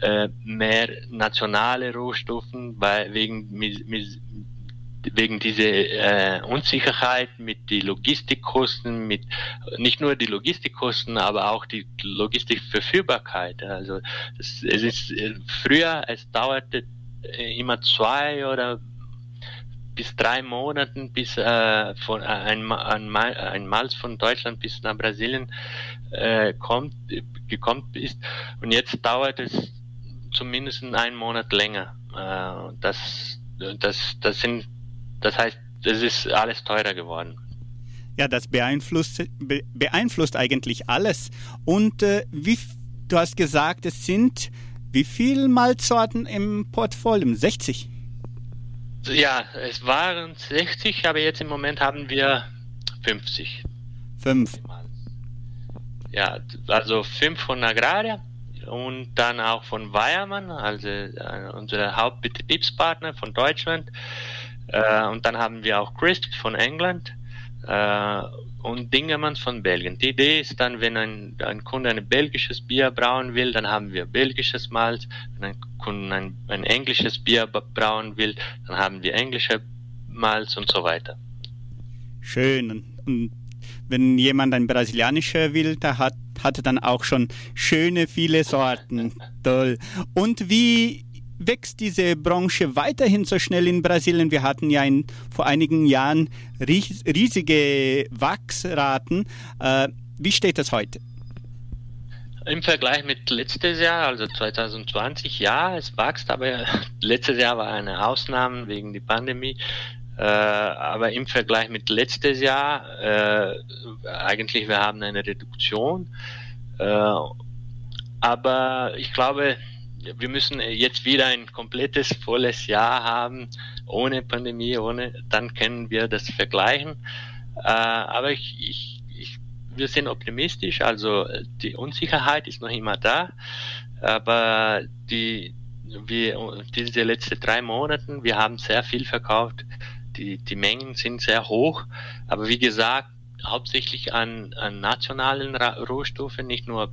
äh, mehr nationale Rohstoffen, weil wegen wegen dieser äh, Unsicherheit mit die Logistikkosten, mit nicht nur die Logistikkosten, aber auch die Logistikverfügbarkeit. Also es, es ist äh, früher, es dauerte äh, immer zwei oder bis drei Monaten, bis äh, von äh, ein, ein, ein Malz von Deutschland bis nach Brasilien äh, kommt, gekommen ist. Und jetzt dauert es zumindest einen Monat länger. Äh, das, das, das sind das heißt, es ist alles teurer geworden. Ja, das beeinflusst, be beeinflusst eigentlich alles. Und äh, wie du hast gesagt, es sind wie viele Malzsorten im Portfolio? 60? Ja, es waren 60, aber jetzt im Moment haben wir 50. Fünf. Ja, also fünf von Agraria und dann auch von Weiermann, also äh, unser Hauptbetriebspartner von Deutschland. Äh, und dann haben wir auch Crisp von England äh, und Dingemanns von Belgien. Die Idee ist dann, wenn ein, ein Kunde ein belgisches Bier brauen will, dann haben wir belgisches Malz. Wenn ein Kunde ein, ein englisches Bier brauen will, dann haben wir englische Malz und so weiter. Schön. Und wenn jemand ein brasilianischer will, da hat, hat er dann auch schon schöne viele Sorten. Toll. Und wie wächst diese Branche weiterhin so schnell in Brasilien? Wir hatten ja in, vor einigen Jahren ries, riesige Wachsraten. Äh, wie steht das heute? Im Vergleich mit letztes Jahr, also 2020, ja, es wächst, aber letztes Jahr war eine Ausnahme wegen der Pandemie. Äh, aber im Vergleich mit letztes Jahr, äh, eigentlich wir haben eine Reduktion. Äh, aber ich glaube, wir müssen jetzt wieder ein komplettes volles Jahr haben, ohne Pandemie, ohne, dann können wir das vergleichen. Äh, aber ich, ich, ich, wir sind optimistisch, also die Unsicherheit ist noch immer da, aber die, wir, diese letzten drei Monaten, wir haben sehr viel verkauft, die, die Mengen sind sehr hoch, aber wie gesagt, hauptsächlich an, an nationalen Rohstoffen, nicht nur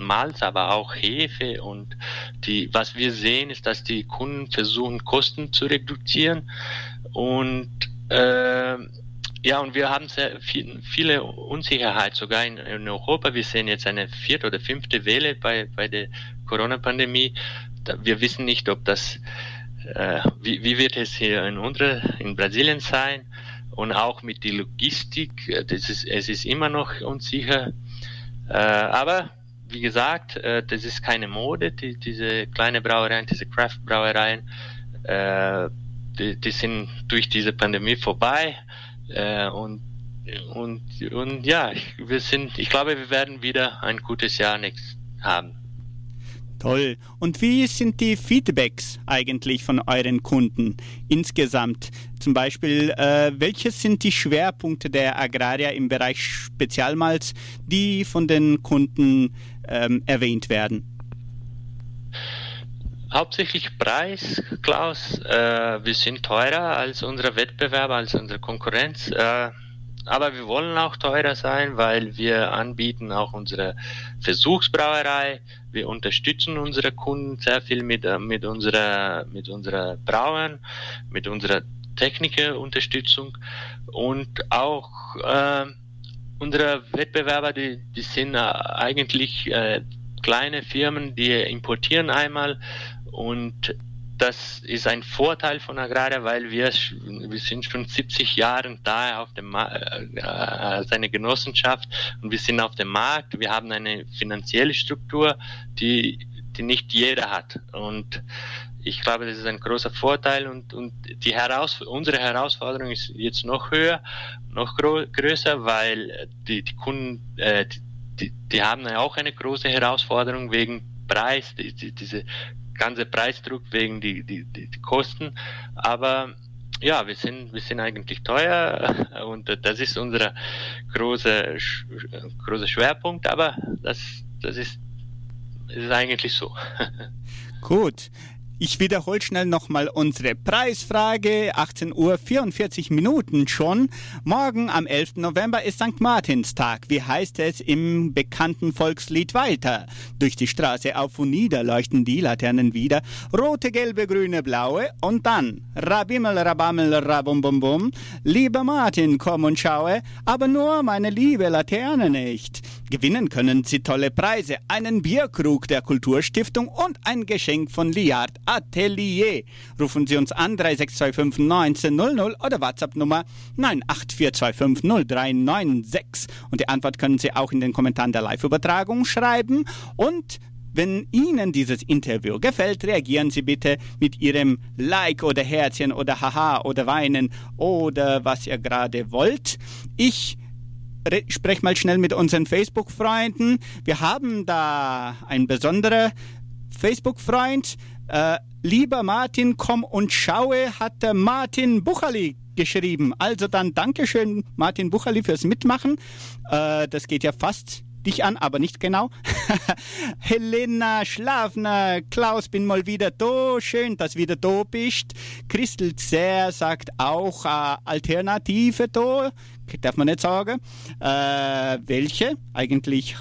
Malz, aber auch Hefe und die, was wir sehen, ist, dass die Kunden versuchen, Kosten zu reduzieren und äh, ja, und wir haben sehr viel, viele Unsicherheit sogar in, in, Europa. Wir sehen jetzt eine vierte oder fünfte Welle bei, bei der Corona-Pandemie. Wir wissen nicht, ob das, äh, wie, wie wird es hier in, unsere, in Brasilien sein. und auch mit der Logistik. Äh, das ist, es ist immer noch unsicher. Äh, aber wie gesagt, äh, das ist keine Mode. Die, diese kleine Brauereien, diese Craft-Brauereien, äh, die, die, sind durch diese Pandemie vorbei. Äh, und, und, und ja, wir sind, ich glaube, wir werden wieder ein gutes Jahr nächstes haben. Toll. Und wie sind die Feedbacks eigentlich von euren Kunden insgesamt? Zum Beispiel, äh, welche sind die Schwerpunkte der Agraria im Bereich Spezialmalz, die von den Kunden ähm, erwähnt werden? Hauptsächlich Preis, Klaus. Äh, wir sind teurer als unsere Wettbewerber, als unsere Konkurrenz. Äh, aber wir wollen auch teurer sein, weil wir anbieten auch unsere Versuchsbrauerei. Wir unterstützen unsere Kunden sehr viel mit, äh, mit unserer, mit unserer Brauern, mit unserer Technikerunterstützung und auch äh, unsere Wettbewerber, die, die sind äh, eigentlich äh, kleine Firmen, die importieren einmal und das ist ein Vorteil von Agraria, weil wir, wir sind schon 70 Jahre da auf dem äh, als eine Genossenschaft und wir sind auf dem Markt. Wir haben eine finanzielle Struktur, die, die nicht jeder hat. Und ich glaube, das ist ein großer Vorteil und, und die Heraus unsere Herausforderung ist jetzt noch höher, noch größer, weil die, die Kunden, äh, die, die haben auch eine große Herausforderung wegen Preis, die, die, diese ganze Preisdruck wegen die, die, die, die Kosten. Aber ja, wir sind, wir sind eigentlich teuer und das ist unser großer, großer Schwerpunkt, aber das, das ist, ist eigentlich so. Gut. Ich wiederhole schnell nochmal unsere Preisfrage. 18 Uhr 44 Minuten schon. Morgen am 11. November ist St. Martinstag. Wie heißt es im bekannten Volkslied weiter? Durch die Straße auf und nieder leuchten die Laternen wieder. Rote, gelbe, grüne, blaue. Und dann Rabimmel, Rabammel, Rabumbum, Lieber Martin, komm und schaue. Aber nur meine liebe Laterne nicht. Gewinnen können Sie tolle Preise, einen Bierkrug der Kulturstiftung und ein Geschenk von Liard Atelier. Rufen Sie uns an 3625 1900 oder WhatsApp Nummer 984250396. Und die Antwort können Sie auch in den Kommentaren der Live-Übertragung schreiben. Und wenn Ihnen dieses Interview gefällt, reagieren Sie bitte mit Ihrem Like oder Herzchen oder Haha oder Weinen oder was ihr gerade wollt. Ich spreche mal schnell mit unseren Facebook-Freunden. Wir haben da einen besonderen Facebook-Freund. Äh, lieber Martin, komm und schaue, hat der Martin Buchali geschrieben. Also dann Dankeschön, Martin Buchali, fürs Mitmachen. Äh, das geht ja fast dich an, aber nicht genau. Helena Schlafner, Klaus, bin mal wieder da. Schön, dass wieder da bist. Christel Zer sagt auch äh, Alternative da. Darf man nicht sagen. Äh, welche? Eigentlich,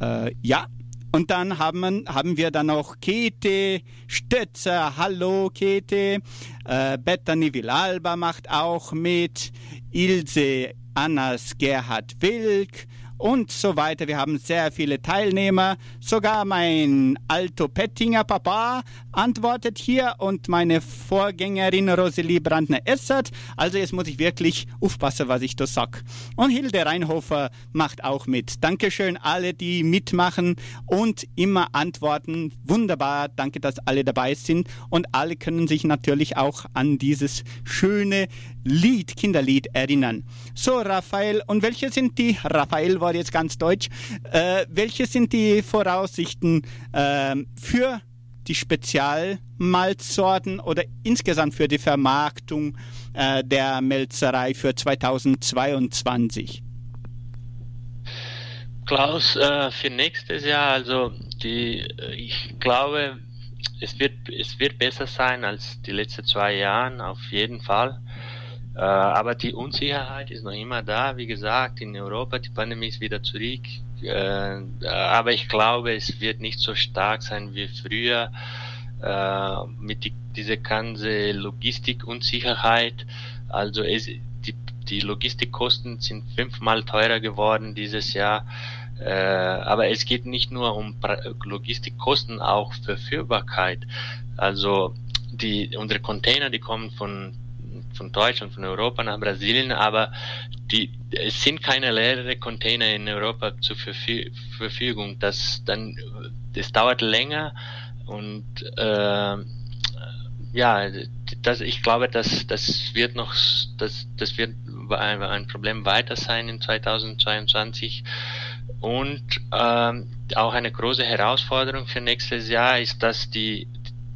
äh, ja. Und dann haben, haben wir dann noch Kete Stötzer. Hallo Kete. Äh, Bethany Villalba macht auch mit. Ilse Annas Gerhard Wilk und so weiter. Wir haben sehr viele Teilnehmer. Sogar mein Alto Pettinger Papa antwortet hier und meine Vorgängerin Rosalie Brandner-Essert. Also jetzt muss ich wirklich aufpassen, was ich da sag. Und Hilde Reinhofer macht auch mit. Dankeschön alle, die mitmachen und immer antworten. Wunderbar. Danke, dass alle dabei sind. Und alle können sich natürlich auch an dieses schöne Lied, Kinderlied erinnern. So, Raphael, und welche sind die, Raphael war jetzt ganz deutsch, äh, welche sind die Voraussichten äh, für die Spezialmalzsorten oder insgesamt für die Vermarktung äh, der Melzerei für 2022? Klaus, äh, für nächstes Jahr, also die, äh, ich glaube, es wird, es wird besser sein als die letzten zwei Jahre, auf jeden Fall. Äh, aber die Unsicherheit ist noch immer da. Wie gesagt, in Europa, die Pandemie ist wieder zurück. Äh, aber ich glaube, es wird nicht so stark sein wie früher. Äh, mit die, dieser ganze Logistikunsicherheit. Also es, die, die Logistikkosten sind fünfmal teurer geworden dieses Jahr. Äh, aber es geht nicht nur um Logistikkosten, auch Verführbarkeit. Also die, unsere Container, die kommen von von Deutschland, von Europa nach Brasilien, aber die, es sind keine leeren Container in Europa zur Verfügung. Das dann, das dauert länger und äh, ja, das, ich glaube, dass das wird noch, das, das wird ein, ein Problem weiter sein in 2022 und ähm, auch eine große Herausforderung für nächstes Jahr ist, dass die,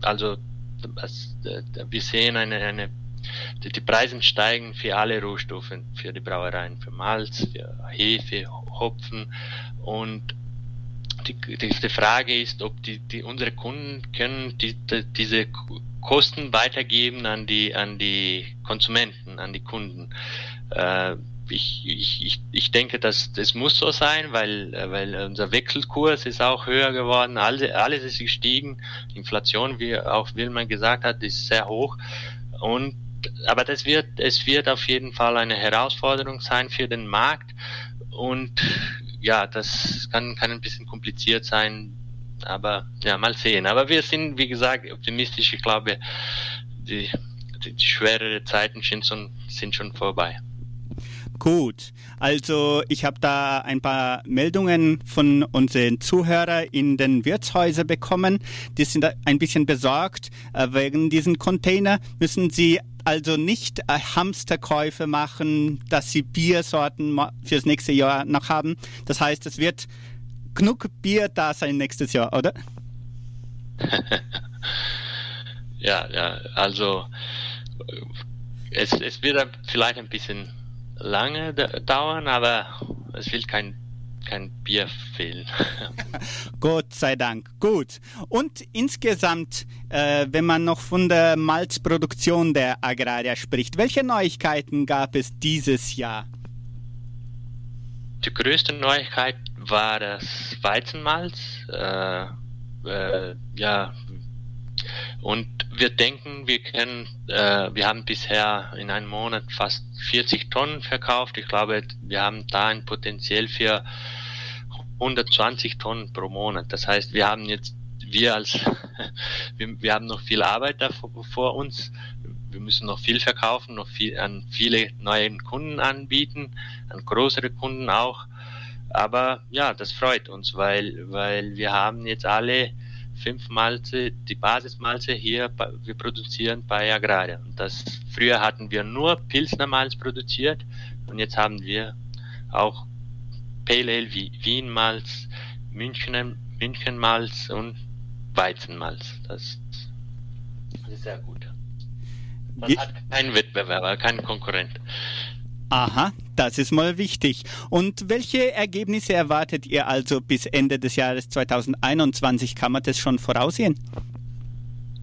also wir sehen eine, eine die Preise steigen für alle Rohstoffe, für die Brauereien, für Malz, für Hefe, Hopfen. Und die, die, die Frage ist, ob die, die unsere Kunden können die, die, diese Kosten weitergeben an die an die Konsumenten, an die Kunden. Äh, ich, ich, ich, ich denke, dass das muss so sein, weil, weil unser Wechselkurs ist auch höher geworden, alles, alles ist gestiegen, Inflation, wie auch Wilman gesagt hat, ist sehr hoch. Und aber das wird, es wird auf jeden Fall eine Herausforderung sein für den Markt und ja, das kann, kann ein bisschen kompliziert sein, aber ja, mal sehen. Aber wir sind, wie gesagt, optimistisch. Ich glaube, die, die, die schwerere Zeiten sind schon, sind schon vorbei. Gut, also ich habe da ein paar Meldungen von unseren Zuhörern in den Wirtshäusern bekommen. Die sind ein bisschen besorgt. Äh, wegen diesen Container müssen sie also nicht äh, Hamsterkäufe machen, dass sie Biersorten fürs nächste Jahr noch haben. Das heißt, es wird genug Bier da sein nächstes Jahr, oder? ja, ja, also es, es wird vielleicht ein bisschen lange dauern, aber es will kein kein Bier fehlen. Gott sei Dank. Gut. Und insgesamt, äh, wenn man noch von der Malzproduktion der Agraria spricht, welche Neuigkeiten gab es dieses Jahr? Die größte Neuigkeit war das Weizenmalz. Äh, äh, ja, und wir denken, wir können, äh, wir haben bisher in einem Monat fast 40 Tonnen verkauft. Ich glaube, wir haben da ein Potenzial für 120 Tonnen pro Monat. Das heißt, wir haben jetzt, wir als, wir, wir haben noch viel Arbeit da vor, vor uns. Wir müssen noch viel verkaufen, noch viel an viele neue Kunden anbieten, an größere Kunden auch. Aber ja, das freut uns, weil, weil wir haben jetzt alle fünf Malze, die Basismalze hier, wir produzieren bei Agraria. Und das, früher hatten wir nur Pilsner Malz produziert und jetzt haben wir auch Pale Ale wie Wien Malz, München, München Malz und Weizenmalz. Das, das ist sehr gut. Man hat keinen Wettbewerber, keinen Konkurrent. Aha, das ist mal wichtig. Und welche Ergebnisse erwartet ihr also bis Ende des Jahres 2021? Kann man das schon voraussehen?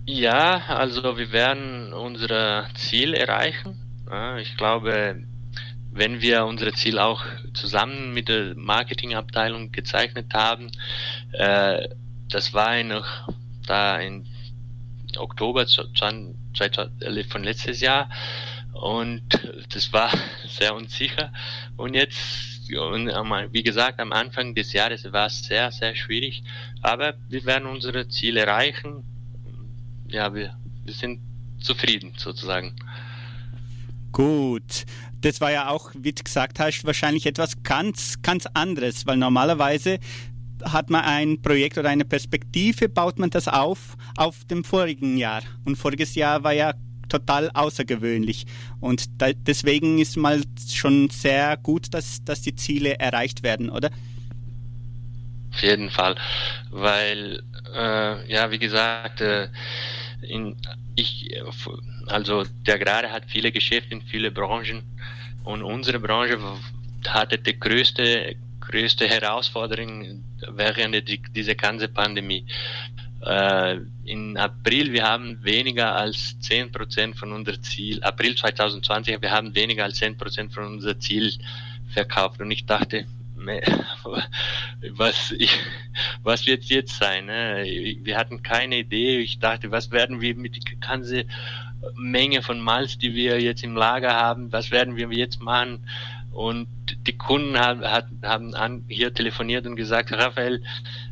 Ja, also wir werden unser Ziel erreichen. Ich glaube, wenn wir unser Ziel auch zusammen mit der Marketingabteilung gezeichnet haben, äh, das war noch da in Oktober von letztes Jahr, und das war sehr unsicher. Und jetzt, und wie gesagt, am Anfang des Jahres war es sehr, sehr schwierig. Aber wir werden unsere Ziele erreichen. Ja, wir, wir sind zufrieden sozusagen. Gut. Das war ja auch, wie du gesagt hast, wahrscheinlich etwas ganz, ganz anderes, weil normalerweise hat man ein Projekt oder eine Perspektive, baut man das auf auf dem vorigen Jahr. Und voriges Jahr war ja total außergewöhnlich. Und da, deswegen ist mal schon sehr gut, dass, dass die Ziele erreicht werden, oder? Auf jeden Fall, weil, äh, ja, wie gesagt, äh, in, ich, also der gerade hat viele Geschäfte in viele Branchen und unsere Branche hatte die größte, größte Herausforderung während die, dieser ganzen Pandemie. Äh, in April, wir haben weniger als 10% von unser Ziel, April 2020, wir haben weniger als 10% von unser Ziel verkauft. Und ich dachte, was, ich, was wird jetzt sein? Ne? Wir hatten keine Idee. Ich dachte, was werden wir mit der ganzen Menge von Malz, die wir jetzt im Lager haben, was werden wir jetzt machen? Und die Kunden haben, haben an, hier telefoniert und gesagt, Raphael,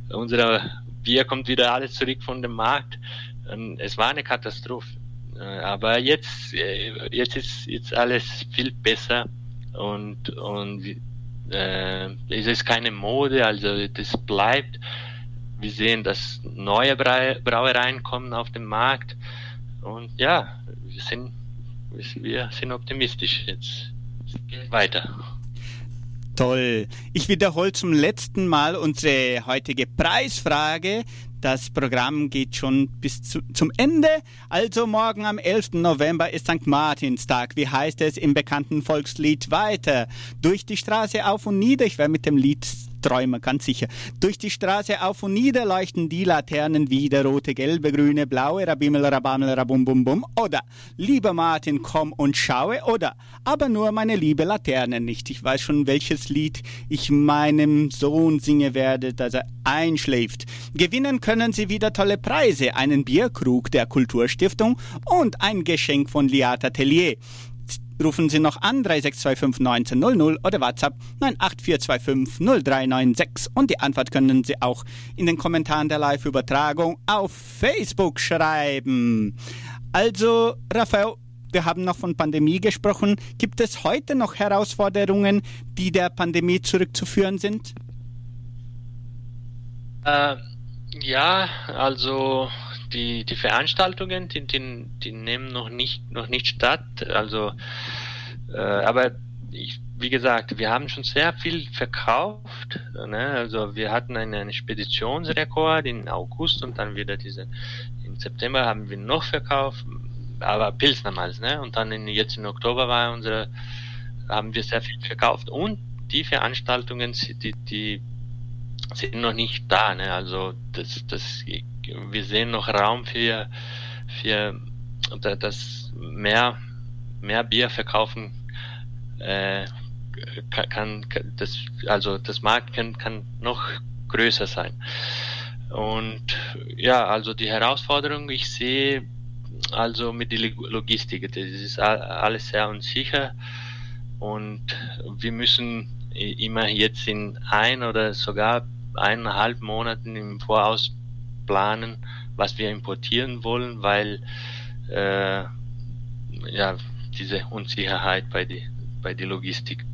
unsere Bier kommt wieder alles zurück von dem Markt. Es war eine Katastrophe. Äh, aber jetzt, äh, jetzt ist jetzt alles viel besser und, und äh, es ist keine Mode, also das bleibt. Wir sehen, dass neue Brauereien kommen auf den Markt und ja, wir sind, wir sind optimistisch. Jetzt geht weiter. Toll. Ich wiederhole zum letzten Mal unsere heutige Preisfrage. Das Programm geht schon bis zu, zum Ende. Also morgen am 11. November ist St. Martinstag. Wie heißt es im bekannten Volkslied weiter? Durch die Straße auf und nieder. Ich werde mit dem Lied träume, ganz sicher. Durch die Straße auf und nieder leuchten die Laternen wieder, rote, gelbe, grüne, blaue, rabimmel, rabamel, rabum, bum, bum. Oder, lieber Martin, komm und schaue. Oder, aber nur meine liebe Laterne nicht. Ich weiß schon, welches Lied ich meinem Sohn singe werde, dass er einschläft. Gewinnen können Sie wieder tolle Preise, einen Bierkrug der Kulturstiftung und ein Geschenk von Liata Tellier rufen Sie noch an 3625 1900 oder WhatsApp 98425 0396 und die Antwort können Sie auch in den Kommentaren der Live-Übertragung auf Facebook schreiben. Also, Raphael, wir haben noch von Pandemie gesprochen. Gibt es heute noch Herausforderungen, die der Pandemie zurückzuführen sind? Äh, ja, also die, die Veranstaltungen, die, die, die nehmen noch nicht, noch nicht statt. Also, äh, aber ich, wie gesagt, wir haben schon sehr viel verkauft. Ne? Also wir hatten einen, Speditionsrekord in August und dann wieder diese, im September haben wir noch verkauft, aber Pilsnermals, ne? Und dann in, jetzt im Oktober war unsere, haben wir sehr viel verkauft und die Veranstaltungen, die, die sind noch nicht da, ne? Also das, das wir sehen noch Raum für, für das mehr, mehr Bier verkaufen äh, kann, das, also das Markt kann, kann noch größer sein. Und ja, also die Herausforderung, ich sehe also mit der Logistik, das ist alles sehr unsicher und wir müssen immer jetzt in ein oder sogar eineinhalb Monaten im Voraus planen, was wir importieren wollen, weil äh, ja diese Unsicherheit bei die bei die Logistik.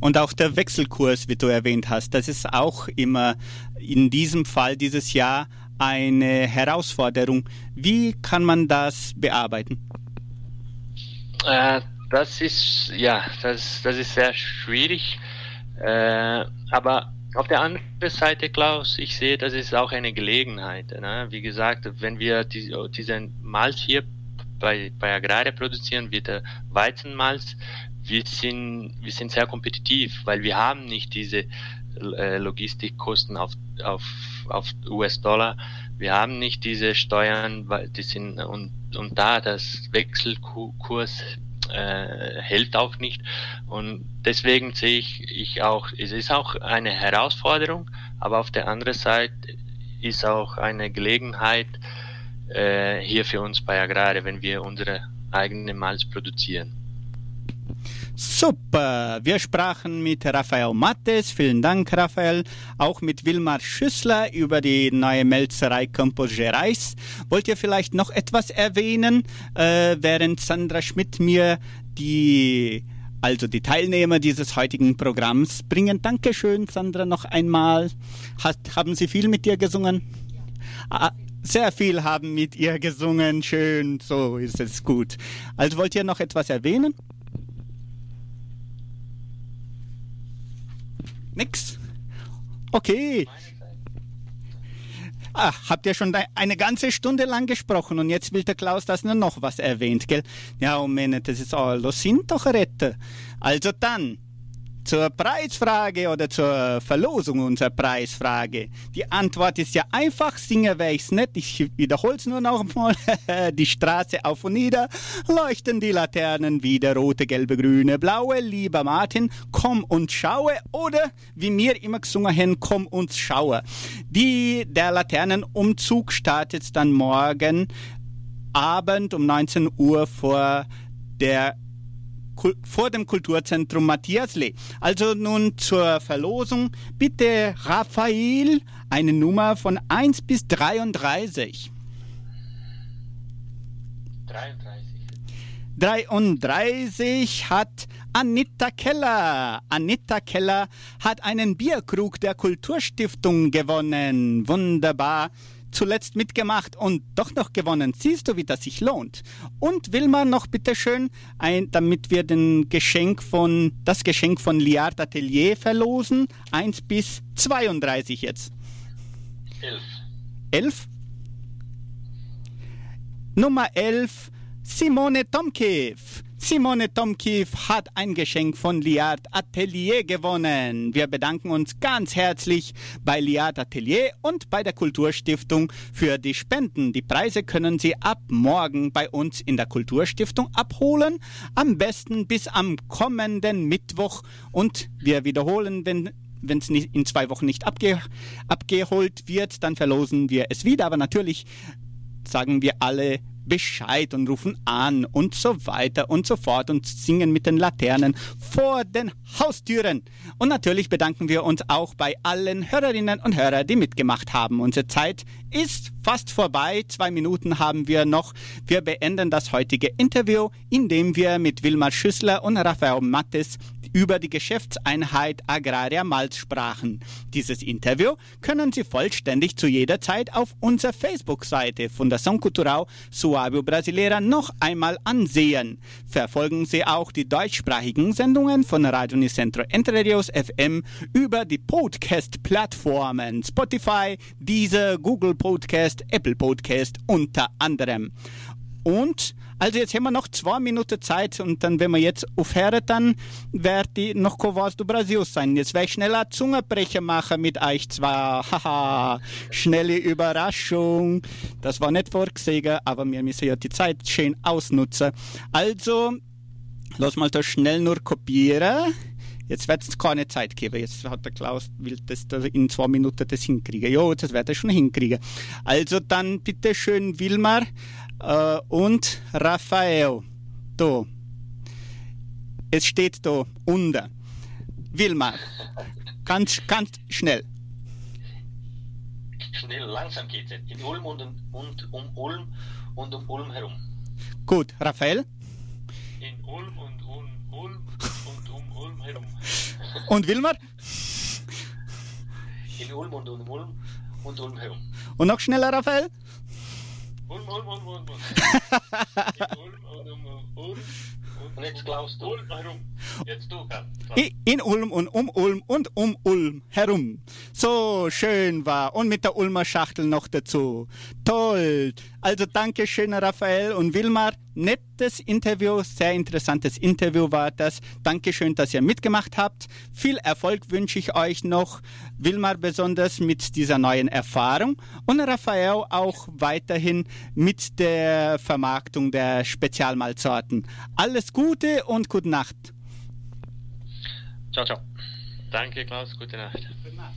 Und auch der Wechselkurs, wie du erwähnt hast, das ist auch immer in diesem Fall dieses Jahr eine Herausforderung. Wie kann man das bearbeiten? Äh, das ist ja, das, das ist sehr schwierig. Äh, aber auf der anderen Seite, Klaus, ich sehe, das ist auch eine Gelegenheit. Ne? Wie gesagt, wenn wir die, diesen Malz hier bei, bei Agrare produzieren, wie der Weizenmalz, wir sind, wir sind sehr kompetitiv, weil wir haben nicht diese äh, Logistikkosten auf, auf, auf US-Dollar. Wir haben nicht diese Steuern, die sind und, und da das Wechselkurs äh, hält auch nicht. Und deswegen sehe ich, ich auch, es ist auch eine Herausforderung, aber auf der anderen Seite ist auch eine Gelegenheit äh, hier für uns bei Agrare, wenn wir unsere eigene Malz produzieren. Super, wir sprachen mit Raphael Mattes, vielen Dank Raphael, auch mit Wilmar Schüssler über die neue Melzerei Campos Gerais. Wollt ihr vielleicht noch etwas erwähnen, äh, während Sandra Schmidt mir die also die Teilnehmer dieses heutigen Programms bringen. Dankeschön, Sandra, noch einmal. Hat, haben Sie viel mit dir gesungen? Ja. Ah, sehr viel haben mit ihr gesungen. Schön, so ist es gut. Also wollt ihr noch etwas erwähnen? Nix? Okay. Ach, habt ihr schon eine ganze Stunde lang gesprochen und jetzt will der Klaus, dass er noch was erwähnt, gell? Ja, oh Mann, das ist alles sind doch Retter. Also dann, zur Preisfrage oder zur Verlosung unserer Preisfrage. Die Antwort ist ja einfach, singen wäre ich's nicht. Ich wiederhole es nur noch einmal. die Straße auf und nieder, leuchten die Laternen wieder, rote, gelbe, grüne, blaue. Lieber Martin, komm und schaue. Oder, wie mir immer gesungen haben, komm und schaue. Die, der Laternenumzug startet dann morgen Abend um 19 Uhr vor der vor dem Kulturzentrum Matthias Lee. Also nun zur Verlosung. Bitte Raphael eine Nummer von 1 bis 33. 33. 33 hat Anita Keller. Anita Keller hat einen Bierkrug der Kulturstiftung gewonnen. Wunderbar. Zuletzt mitgemacht und doch noch gewonnen. Siehst du, wie das sich lohnt? Und will man noch bitteschön, ein, damit wir den Geschenk von, das Geschenk von Liard Atelier verlosen. 1 bis 32 jetzt. 11. 11. Nummer 11, Simone Tomkiv. Simone Tomkiv hat ein Geschenk von Liard Atelier gewonnen. Wir bedanken uns ganz herzlich bei Liard Atelier und bei der Kulturstiftung für die Spenden. Die Preise können Sie ab morgen bei uns in der Kulturstiftung abholen. Am besten bis am kommenden Mittwoch. Und wir wiederholen, wenn wenn es in zwei Wochen nicht abge abgeholt wird, dann verlosen wir es wieder. Aber natürlich sagen wir alle Bescheid und rufen an und so weiter und so fort und singen mit den Laternen vor den Haustüren. Und natürlich bedanken wir uns auch bei allen Hörerinnen und Hörern, die mitgemacht haben. Unsere Zeit ist fast vorbei. Zwei Minuten haben wir noch. Wir beenden das heutige Interview, indem wir mit Wilmar Schüssler und Raphael Mattes über die Geschäftseinheit Agraria Malz sprachen. Dieses Interview können Sie vollständig zu jeder Zeit auf unserer Facebook-Seite Fundação Cultural Suábio Brasileira noch einmal ansehen. Verfolgen Sie auch die deutschsprachigen Sendungen von Radio Unicentro Entre Rios FM über die Podcast-Plattformen Spotify, Deezer, Google Podcast, Apple Podcast unter anderem. Und also jetzt haben wir noch zwei Minuten Zeit und dann, wenn wir jetzt aufhören, dann wird die noch was du Brasil sein. Jetzt werde ich schneller Zungenbrecher machen mit euch zwei. Haha, schnelle Überraschung. Das war nicht vorgesehen, aber wir müssen ja die Zeit schön ausnutzen. Also, lass mal das schnell nur kopieren. Jetzt wird es keine Zeit geben. Jetzt hat der Klaus, will das da in zwei Minuten das hinkriegen. Ja, das wird er schon hinkriegen. Also dann bitte schön Wilmar äh, und Raphael. Da. Es steht da unter. Wilmar. Ganz, ganz schnell. Schnell, langsam geht es. In Ulm und, und um Ulm und um Ulm herum. Gut, Raphael. In Ulm und um Ulm und um Ulm herum. Und Wilmar? In Ulm und um Ulm und Ulm herum. Und noch schneller, Raphael? Ulm, Ulm, Ulm, Ulm. Ulm. Ulm und Ulm. Und jetzt Klaus, du. Ulm herum. Jetzt du, Karl. In Ulm und um Ulm und um Ulm herum. So schön war. Und mit der Ulmer Schachtel noch dazu. Toll. Also danke schön, Raphael und Wilmar. Nettes Interview, sehr interessantes Interview war das. Dankeschön, dass ihr mitgemacht habt. Viel Erfolg wünsche ich euch noch. Wilmar besonders mit dieser neuen Erfahrung und Raphael auch weiterhin mit der Vermarktung der Spezialmalzsorten. Alles Gute und gute Nacht. Ciao, ciao. Danke, Klaus. Gute Nacht. Gute Nacht.